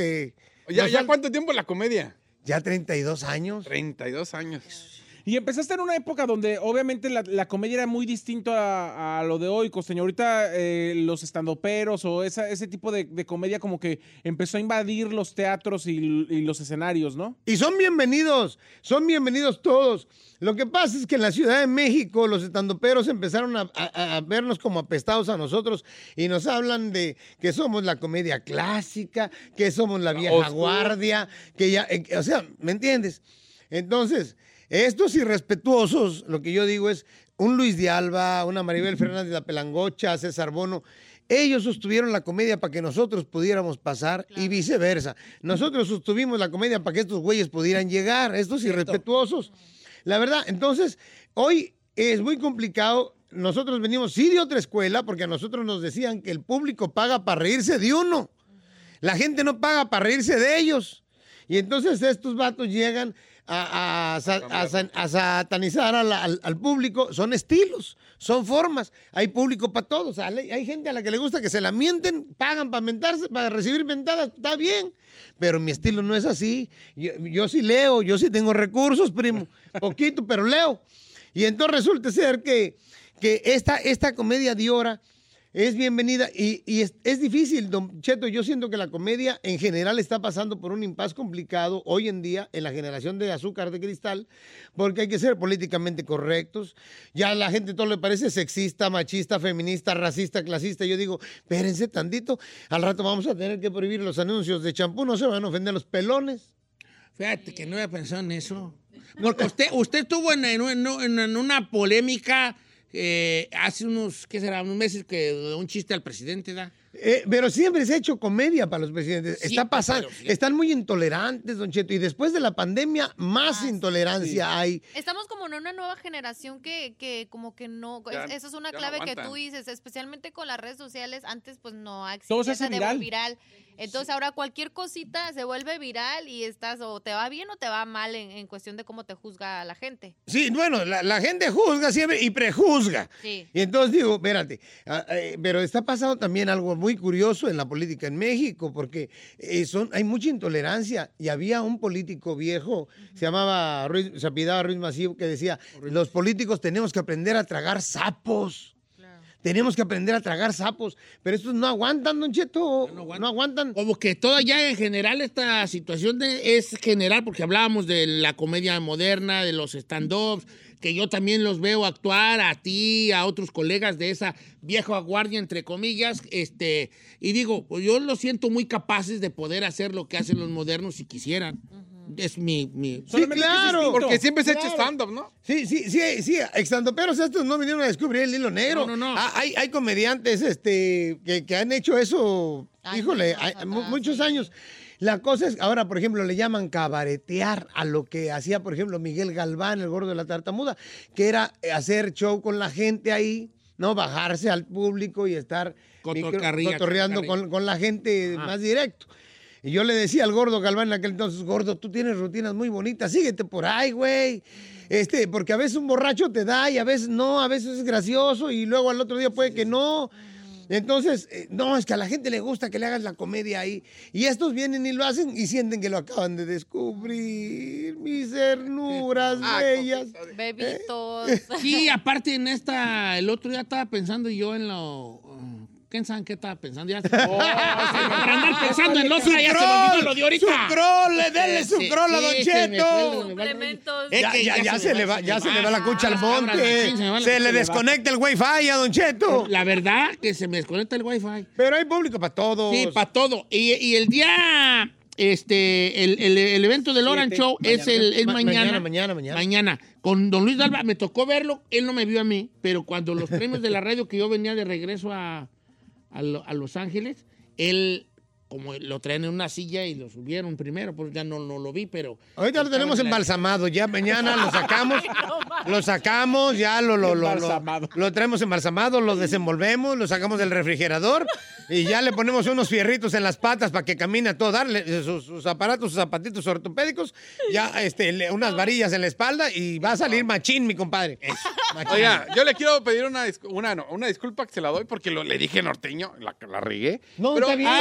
ya falta- cuánto tiempo la comedia? Ya 32 años. 32 años. Y empezaste en una época donde obviamente la, la comedia era muy distinto a, lo de hoy, costeño. Ahorita eh, los estandoperos o esa, ese tipo de, de comedia como que empezó a invadir los teatros y, y los escenarios, ¿no? Y son bienvenidos, son bienvenidos todos. Lo que pasa es que en la Ciudad de México los estandoperos empezaron a, a- a vernos como apestados a nosotros y nos hablan de que somos la comedia clásica, que somos la vieja guardia, que ya, eh, o sea, ¿me entiendes? Entonces, estos irrespetuosos, lo que yo digo es un Luis de Alba, una Maribel Fernández de la Pelangocha, César Bono, ellos sostuvieron la comedia para que nosotros pudiéramos pasar y viceversa. Nosotros sostuvimos la comedia para que estos güeyes pudieran llegar, estos irrespetuosos. La verdad, entonces, hoy es muy complicado. Nosotros venimos, sí, de otra escuela, porque a nosotros nos decían que el público paga para reírse de uno. La gente no paga para reírse de ellos. Y entonces estos vatos llegan a, a sa- a sa- a satanizar al, al- al público. Son estilos, son formas. Hay público para todos. Hay, hay gente a la que le gusta que se la mienten, pagan para mentarse, para recibir mentadas. Está bien. Pero mi estilo no es así. Yo, yo sí leo, yo sí tengo recursos, primo. Poquito, pero leo. Y entonces resulta ser que, que esta, esta comedia de hora es bienvenida y, es, es difícil, don Cheto. Yo siento que la comedia en general está pasando por un impas complicado hoy en día en la generación de azúcar de cristal, porque hay que ser políticamente correctos. Ya a la gente todo le parece sexista, machista, feminista, racista, clasista. Yo digo, espérense tantito, al rato vamos a tener que prohibir los anuncios de champú, no se van a ofender los pelones. Fíjate que no había pensado en eso. Porque usted, usted estuvo en- en- en una polémica eh, hace unos, ¿qué será? Unos meses que un chiste al presidente, ¿da? Eh, pero siempre se ha hecho comedia para los presidentes. Sí, Está pasando. pero. Están muy intolerantes, Don Cheto. Y después de la pandemia, más intolerancia hay. Estamos como en una nueva generación que, que como que no, Ya- es- esa es una no clave que tú dices, especialmente con las redes sociales, antes pues no Todo existía se hace viral. viral. Entonces ahora cualquier cosita se vuelve viral y estás o te va bien o te va mal en, en cuestión de cómo te juzga la gente. Sí, bueno, la, la gente juzga siempre y prejuzga. Sí. Y entonces digo, espérate, ah, eh, pero está pasando también algo muy curioso en la política en México, porque eh, son, hay mucha intolerancia. Y había un político viejo, se llamaba Ruiz, se apellidaba Ruiz Masivo, que decía, los políticos tenemos que aprender a tragar sapos. Tenemos que aprender a tragar sapos. Pero estos no aguantan, Don Cheto. No aguantan. Como que toda ya en general esta situación de- es general, porque hablábamos de la comedia moderna, de los stand-ups, que yo también los veo actuar a ti, a otros colegas de esa vieja guardia, entre comillas, este, y digo, pues yo los siento muy capaces de poder hacer lo que hacen los modernos si quisieran. Es mi... mi Sí, claro. Porque siempre se ha hecho stand-up, ¿no? Sí, sí, sí, sí, estandoperos estos no vinieron a descubrir el hilo negro. No, no, no. Ah, hay, hay comediantes este, que, que han hecho eso, híjole, hay- muchos años. La cosa es, ahora, por ejemplo, le llaman cabaretear a lo que hacía, por ejemplo, Miguel Galván, el gordo de la tartamuda, que era hacer show con la gente ahí, ¿no? Bajarse al público y estar micro- cotorreando con, con la gente más directo. Y yo le decía al gordo Galván en aquel entonces, gordo, tú tienes rutinas muy bonitas, síguete por ahí, güey. Este, porque a veces un borracho te da y a veces no, a veces es gracioso y luego al otro día puede que no. Entonces, eh, no, es que a la gente le gusta que le hagas la comedia ahí. Y estos vienen y lo hacen y sienten que lo acaban de descubrir. Mis cernuras bellas. Bebitos. Sí, aparte en esta, el otro día estaba pensando yo en lo... ¿Quién sabe qué estaba pensando? Ya, oh, para andar pensando en lo otro, ya se me olvidó lo de ahorita. Su crol, dele su Sí, crol a Don Cheto. Ya, ya, se le va, ya se le va la cucha al monte. se le desconecta el wifi a Don Cheto. La verdad que se me desconecta el wifi. Pero hay público para todos. Sí, para todo. Y, y el día, este, el, el- el evento del Orange. Show es, el, es Ma- mañana. mañana, mañana, mañana. Mañana. Con don Luis Dalba, me tocó verlo, él no me vio a mí, pero cuando los premios de la radio que yo venía de regreso a, a, Lo- a Los Ángeles, él, como lo traen en una silla y lo subieron primero, pues ya no, no lo vi, pero... Ahorita lo tenemos embalsamado, ya mañana lo sacamos, lo sacamos, ya lo, lo, lo, lo, lo traemos embalsamado, lo desenvolvemos, lo sacamos del refrigerador Y ya le ponemos unos fierritos en las patas para que camine a todo darle sus, sus aparatos, sus zapatitos ortopédicos, ya este, le- unas varillas en la espalda y va a salir machín, mi compadre. Machín. Oiga, yo le quiero pedir una, una, no, una disculpa que se la doy porque lo, le dije norteño, la, la regué. No, Pero- está bien.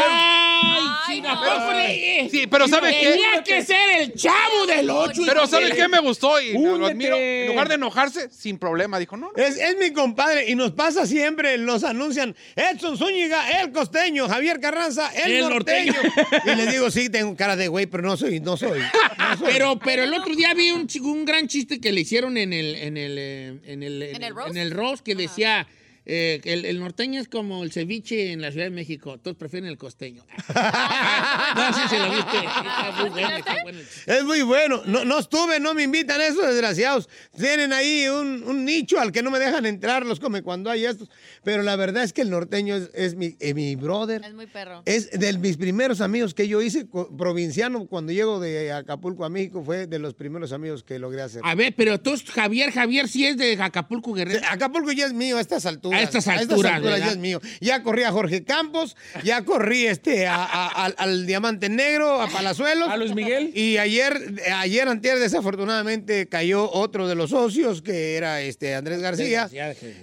¡Ay, chica! pero- ¿cómo le- Sí, pero ¿sabe qué? Tenía que ser el chavo del 8. Pero ¿sabe qué me gustó? Y lo admiro. En lugar de enojarse, sin problema, dijo, no, no. Es, es mi compadre y nos pasa siempre, nos anuncian Edson Zúñiga, el costeño, Javier Carranza, el, El norteño. norteño. Y le digo, sí, tengo cara de güey, pero no soy, no soy. no soy. Pero, pero el otro día vi un, gran chiste que le hicieron en el, en el, eh, en el, ¿En el roast? en el roast que decía eh, el, el norteño es como el ceviche en la Ciudad de México. Todos prefieren el costeño. no, sí se lo viste. Está muy bueno, está bueno el chiste. Es muy bueno. No, no estuve, no me invitan esos desgraciados. Tienen ahí un, un nicho al que no me dejan entrar, los come cuando hay estos. Pero la verdad es que el norteño es, es mi, eh, mi brother. Es muy perro. Es de mis primeros amigos que yo hice provinciano cuando llego de Acapulco a México. Fue de los primeros amigos que logré hacer. A ver, pero tú, Javier, Javier, sí es de Acapulco Guerrero. Acapulco ya es mío a estas alturas. A estas alturas, ya ¿verdad? es mío. Ya corrí a Jorge Campos, ya corrí este a- a- al, al Diamante Negro, a Palazuelos. ¿A Luis Miguel? Y ayer, ayer antier, desafortunadamente, cayó otro de los socios, que era este Andrés García.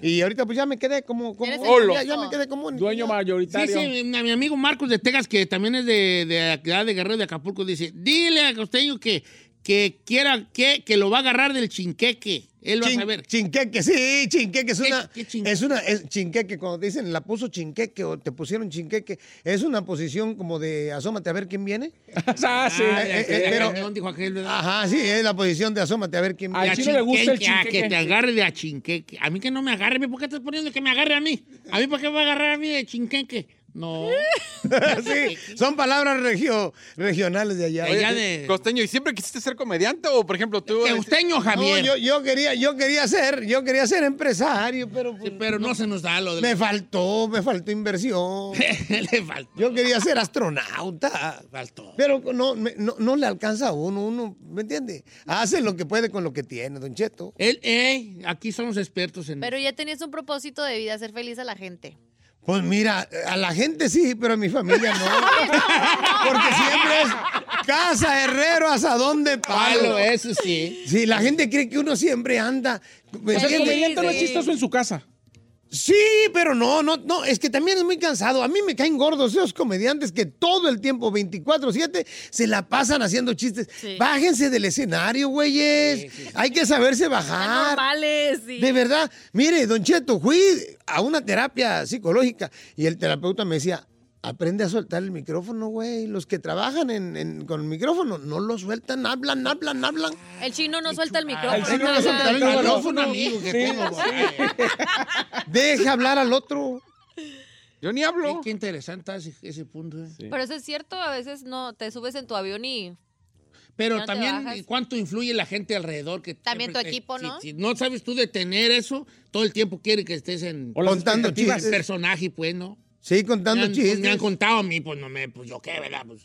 Y ahorita pues ya me quedé como... como ya, ya me quedé como... Dueño mayoritario. sí, mi mi amigo Marcos de Texas, que también es de, de, acá de Guerrero de Acapulco, dice, dile a Costeño que, que quiera, que, que lo va a agarrar del chinqueque. Él va a saber. Chinqueque, sí, chinqueque es ¿Qué- una, qué chinqueque? es una, es chinqueque, cuando te dicen la puso chinqueque o te pusieron chinqueque, es una posición como de asómate a ver quién viene. Ah, sí. Ah, eh, ya, eh, pero- cañón, dijo aquel, ¿verdad? Ajá, sí, es la posición de asómate a ver quién viene. le gusta el Chinqueque, ah, chinqueque. Que te agarre de a chinqueque. A mí que no me agarre. ¿Por qué estás poniendo que me agarre a mí? ¿A mí por qué me va a agarrar a mí de chinqueque? No. sí, son palabras regio, regionales de allá. Allá Oye, de... Costeño, ¿y siempre quisiste ser comediante o, por ejemplo, tú... Costeño, no, Javier. yo, yo quería, yo quería ser, yo quería ser empresario, pero, pues, Sí, pero no, se nos da lo de... me faltó, me faltó inversión. Le faltó. Yo quería ser astronauta. Faltó. Pero no, me- no, no le alcanza a uno, uno, ¿me entiende? Hace lo que puede con lo que tiene, Don Cheto. Él, eh, aquí somos expertos en... Pero ya tenías un propósito de vida, hacer feliz a la gente. Pues mira, a la gente sí, pero a mi familia no. Porque siempre es casa, herrero, asadón de palo. Palo, eso sí. Sí, la gente cree que uno siempre anda. ¿me O sea, el comediante no es chistoso en su casa. Sí, pero no, no, no, es que también es muy cansado. A mí me caen gordos esos comediantes que todo el tiempo, 24-7, se la pasan haciendo chistes. Sí. Bájense del escenario, güeyes. Hay que saberse bajar. Normales, sí. De verdad, mire, Don Cheto, fui a una terapia psicológica y el terapeuta me decía, aprende a soltar el micrófono, güey. Los que trabajan en- en- con el micrófono no lo sueltan, hablan, hablan, hablan. El chino no suelta el micrófono. El chino no suelta el El micrófono, amigo, que Sí, tengo. sí. Deja hablar al otro. Yo ni hablo. qué interesante ese, ese punto. eh. Pero eso es cierto, a veces no te subes en tu avión y Pero también. ¿cuánto influye la gente alrededor? que También siempre tu equipo, ¿no? Si, no sabes tú detener eso, todo el tiempo quiere que estés en O Contando chistes. personaje, pues, ¿no? Sí, Me contando han, pues, chistes. me han contado a mí, pues no me, pues yo qué, ¿verdad? Pues,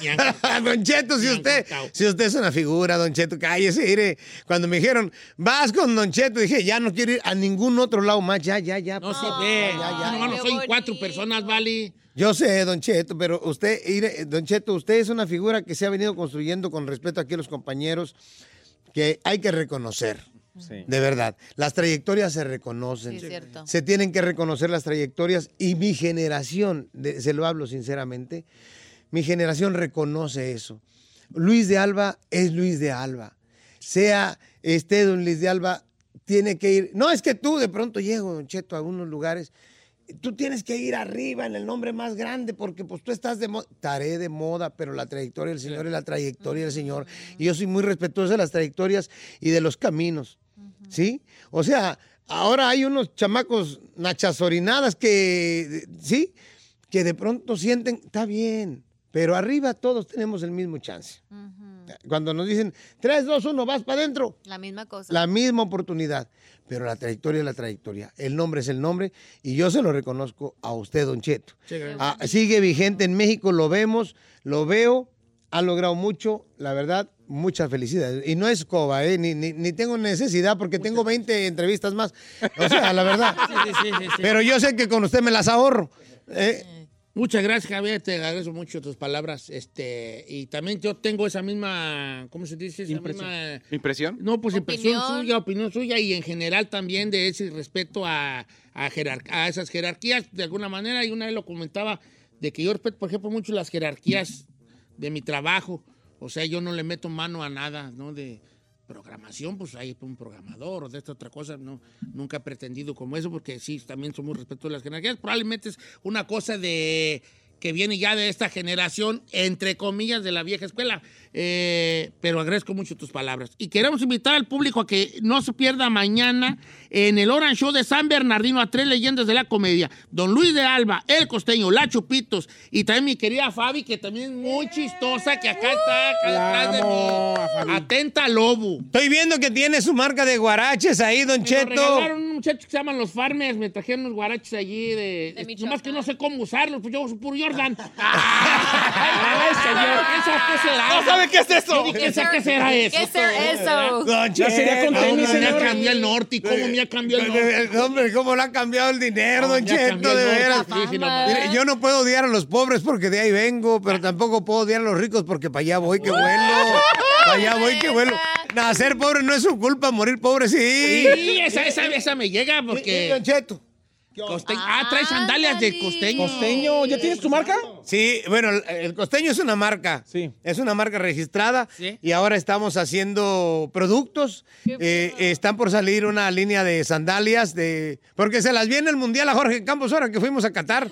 me han contado. Don Cheto, si usted, si usted es una figura, Don Cheto, cállese, mire. Cuando me dijeron, vas con Don Cheto, dije, ya no quiero ir a ningún otro lado más, ya, ya, ya. No por se favor, ve. ya, ya. No, no, soy cuatro personas, ¿vale? Yo sé, Don Cheto, pero usted, mire, Don Cheto, usted es una figura que se ha venido construyendo con respeto aquí a los compañeros, que hay que reconocer. Sí. De verdad, las trayectorias se reconocen. Sí, es cierto. Se tienen que reconocer las trayectorias y mi generación, de- se lo hablo sinceramente, mi generación reconoce eso. Luis de Alba es Luis de Alba. Sea este don Luis de Alba, tiene que ir. No es que tú de pronto llego, Don Cheto, a unos lugares. Tú tienes que ir arriba en el nombre más grande porque pues tú estás de moda. Estaré de moda, pero la trayectoria del Señor es la trayectoria del Señor. Y yo soy muy respetuoso de las trayectorias y de los caminos. ¿Sí? O sea, ahora hay unos chamacos nachazorinadas que, ¿sí? Que de pronto sienten, está bien, pero arriba todos tenemos el mismo chance. Cuando nos dicen, 3, 2, 1, vas para adentro, la misma cosa. la misma oportunidad. Pero la trayectoria es la trayectoria. El nombre es el nombre y yo se lo reconozco a usted, Don Cheto. Ah, sigue vigente en México, lo vemos, lo veo, ha logrado mucho, la verdad, muchas felicidades. Y no es coba, ¿eh? ni, ni, ni tengo necesidad porque tengo 20 entrevistas más. O sea, la verdad. Sí, sí, sí, sí. Pero yo sé que con usted me las ahorro. ¿eh? Muchas gracias, Javier. Te agradezco mucho tus palabras. Este, y también yo tengo esa misma, ¿cómo se dice? Esa Impresión. misma- ¿Impresión? No, pues impresión suya, opinión suya y en general también de ese respeto a, a, jerar- a esas jerarquías de alguna manera. Y una vez lo comentaba de que yo respeto, por ejemplo, mucho las jerarquías de mi trabajo. O sea, yo no le meto mano a nada, ¿no? De programación, pues hay un programador o de esta otra cosa. No, nunca he pretendido como eso porque sí, también somos respeto de las jerarquías. Probablemente es una cosa de que viene ya de esta generación, entre comillas, de la vieja escuela. Eh, pero agradezco mucho tus palabras. Y queremos invitar al público a que no se pierda mañana en el Orange Show de San Bernardino a tres leyendas de la comedia. Don Luis de Alba, El Costeño, La Chupitos y también mi querida Fabi, que también es muy chistosa, que acá está, acá detrás de mí. Atenta Lobo. Estoy viendo que tiene su marca de guaraches ahí, Don Me Cheto. regalaron un muchacho que se llaman Los Farmers, me trajeron unos guaraches allí de... De nomás que no sé cómo usarlos, pues yo soy Jordan. Ay, señor. ¿Esa qué será? No sabe qué es eso. ¿esa qué será eso? ¿Qué será eso? Sería con tenis, ¿Cómo me ha señor. cambiado el norte y cómo me ha cambiado el norte? Hombre, ¿cómo le ha cambiado el dinero, Don Cheto? De veras. Mire, yo no puedo odiar a los pobres porque de ahí vengo, pero tampoco puedo odiar a los ricos porque para allá voy que vuelo. Para allá voy que vuelo. Nacer pobre no es su culpa, morir pobre sí. Sí, esa, esa, esa me llega y, Don porque... Cheto. Costeño. Ah, trae sandalias de costeño. Costeño, ¿ya tienes tu marca? Sí, bueno, el, costeño es una marca. Sí. Es una marca registrada. Sí. Y ahora estamos haciendo productos. Eh, están por salir una línea de sandalias de. Porque se las viene el mundial a Jorge Campos ahora que fuimos a Qatar.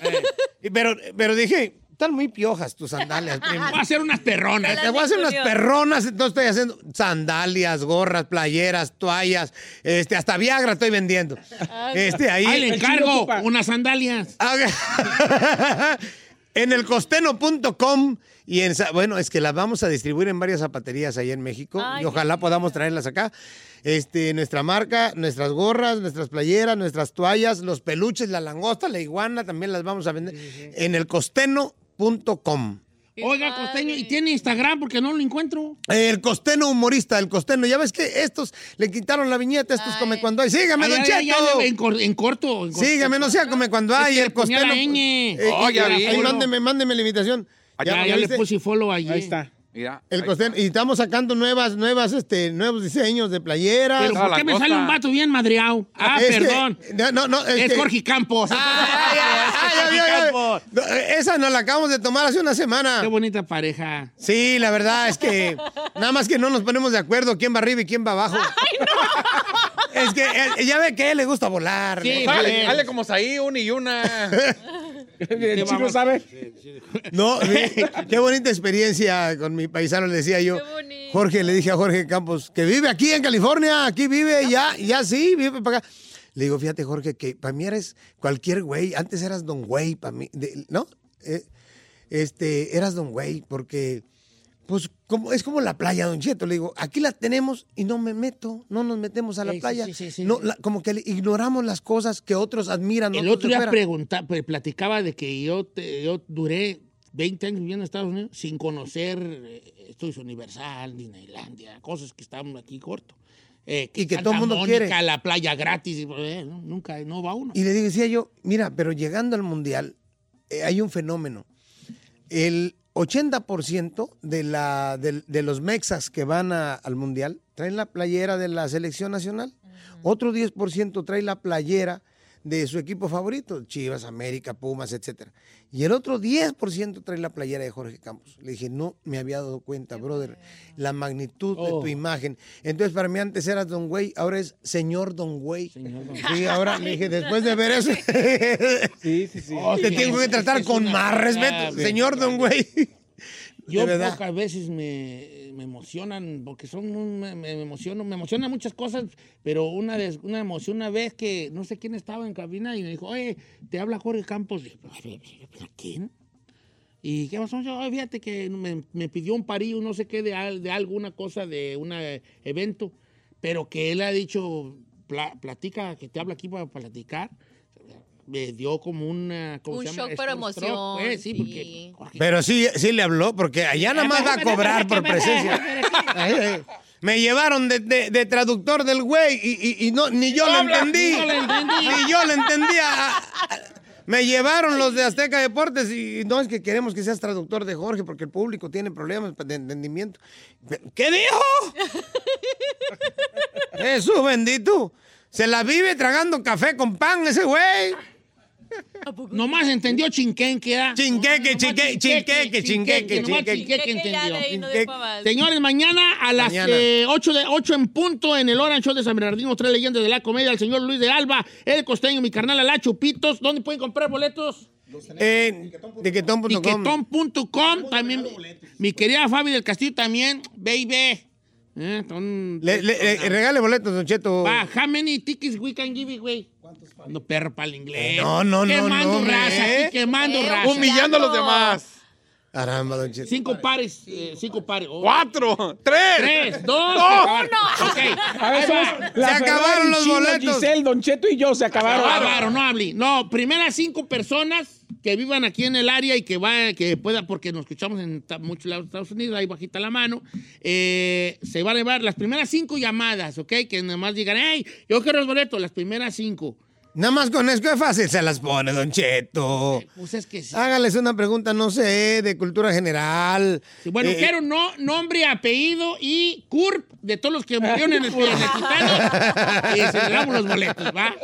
Y- pero, pero dije, están muy piojas tus sandalias, primo. Voy a hacer unas perronas. Te voy a hacer unas perronas, entonces estoy haciendo sandalias, gorras, playeras, toallas, este, hasta Viagra estoy vendiendo. Este, ahí. Ahí le encargo unas sandalias. Ah, en el costeno.com y en, bueno, es que las vamos a distribuir en varias zapaterías ahí en México Ay, y ojalá podamos traerlas acá. Este, nuestra marca, nuestras gorras, nuestras playeras, nuestras toallas, los peluches, la langosta, la iguana, también las vamos a vender en el costeno.com. Oiga, costeño, ¿y tiene Instagram? Porque no lo encuentro. El costeno humorista, el costeno. Ya ves que estos le quitaron la viñeta, estos come cuando hay. Sígame, Ay, Don ay, en, cor- en corto. en corto. Sígame, no sea come cuando hay. que el ñ. Eh, Oh, ya ahí, vi. ahí mándeme, mándeme la invitación. Ya, ya le puse follow allí. Ahí está. Mira. El. Y estamos sacando nuevas, nuevas, este, nuevos diseños de playeras. Pero No, ¿por qué me costa. sale un vato bien madreado? Ah, Es que- perdón. no, no, no, Es Jorge Campos. Ah, ya, ya, ya, ya, ya. No, eh, Esa nos la acabamos de tomar hace una semana. Qué bonita pareja. Sí, la verdad es que nada más que no nos ponemos de acuerdo quién va arriba y quién va abajo. Es que eh, ya ve que a él le gusta volar. Sí, ¿no? Dale, dale como ahí, una y una. El chino sabe. No, sí, qué bonita experiencia con mi paisano, le decía yo. Jorge, le dije a Jorge Campos, que vive aquí en California, aquí vive, ya, ya sí, vive para acá. Le digo, fíjate, Jorge, que para mí eres cualquier güey. Antes eras don güey, para mí, de- ¿no? Eh, este, eras don güey, porque, pues, como, es como la playa, don Cheto. Le digo, aquí la tenemos y no me meto, no nos metemos a la Sí, playa. sí, sí, sí, no, la- como que ignoramos las cosas que otros admiran. El otro día pregunta, pues, platicaba de que yo, te- yo duré 20 años viviendo en Estados Unidos sin conocer eh, Estudios Universal, Disneylandia, cosas que estaban aquí corto. Eh, Y que Santa todo el mundo Mónica, quiere. la playa gratis, y, eh, nunca, no va uno. Y le decía yo, mira, pero llegando al mundial eh, hay un fenómeno. El 80% de, la, de, los mexas que van a- al mundial traen la playera de la selección nacional. Otro 10% trae la playera de su equipo favorito, Chivas, América, Pumas, etcétera. Y el otro 10% trae la playera de Jorge Campos. Le dije, no me había dado cuenta, brother, la magnitud de Oh. tu imagen. Entonces, para mí antes eras Don Güey, ahora es Señor Don Güey. Sí, ahora le dije, después de ver eso, Sí, sí, sí. Oh, te sí, tengo que tratar con una- más respeto. Ah, Señor Don Güey. Yo pocas veces me, me emocionan, porque son un- me, me emociono, me emocionan muchas cosas, pero una, de, una emoción una vez que no sé quién estaba en cabina y me dijo, oye, te habla Jorge Campos. Y, ¿A quién? ¿Y qué pasó? Yo, "Ay, fíjate que me, me pidió un parillo, no sé qué, de, de alguna cosa, de un evento, pero que él ha dicho, "Pla- platica, que te habla aquí para platicar. Me dio como una... ¿cómo Un se llama? shock, pero Starstruck, emoción. pues, sí, sí. porque Pero sí, sí le habló, porque allá nada más va a cobrar por presencia. Me llevaron de, de- de traductor del güey y, y- y no, ni yo No habla, entendí. ni yo le entendí. Ni yo le entendía. Me llevaron los de Azteca Deportes y no es que queremos que seas traductor de Jorge porque el público tiene problemas de entendimiento. ¿Qué dijo? Jesús bendito. Se la vive tragando café con pan ese güey. Nomás entendió chinquenque, ¿ah? Chinqueque, chinqueque, chinqueque, chinqueque, chinqueque. entendió. Señores, mañana a las Mañana. eh, 8, de, 8 en punto en el Orange Show de San Bernardino, tres leyendas de la comedia, el señor Luis de Alba, el costeño, mi carnal Ala Chupitos. ¿Dónde pueden comprar boletos? En tiquetón.com. Tiquetón.com. También mi querida Fabi del Castillo también, baby. Eh, Le, le- le- regale boletos, Don Cheto. Va, how many tickets we can give away? No, perro para el inglés. No, no, no, Quemando no, raza ¿eh? aquí, quemando Eh, raza. Humillando a los demás. Caramba, Don Cheto. Cinco pares, eh, cinco pares. Oh. Cuatro, tres. Tres, dos, Dos. Ok. A ver, somos Se acabaron los Chino, boletos. Giselle, Don Cheto y yo se acabaron. Bárbaro, no hable. No, primeras cinco personas que vivan aquí en el área y que va, que pueda, porque nos escuchamos en muchos lados de Estados Unidos, ahí bajita la mano, eh, se van a llevar las primeras cinco llamadas, ¿ok? Que nada más digan, hey, yo quiero los boletos, las primeras cinco. Nada más con eso es fácil se las pone, Don Cheto. Pues es que sí. Hágales una pregunta, no sé, de cultura general. Sí, Bueno, Eh, quiero no, nombre, apellido y CURP de todos los que murieron en el, en el Titanic. y celebramos los boletos, ¿va?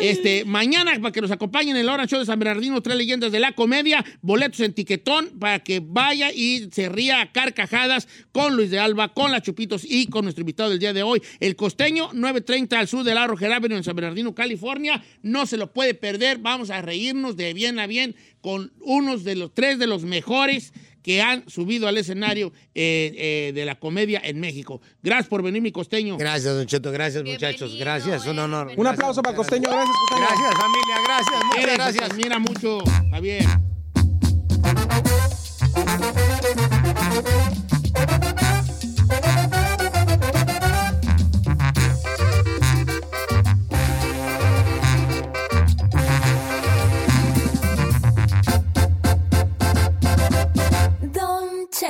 Este, mañana, para que nos acompañen en el Hora Show de San Bernardino, tres leyendas de la comedia, boletos en tiquetón, para que vaya y se ría a carcajadas con Luis de Alba, con la Chupitos y con nuestro invitado del día de hoy, el costeño, 930 al sur del Arro Avenue en San Bernardino, California. No se lo puede perder, vamos a reírnos de bien a bien con unos de los tres de los mejores que han subido al escenario eh, eh, de la comedia en México. Gracias por venir, mi costeño. Gracias, Don Cheto, gracias, muchachos. Gracias, un honor. Un aplauso para costeño, gracias, costeño. Gracias, familia, gracias, muchas Eres, gracias. Mira mucho, Javier.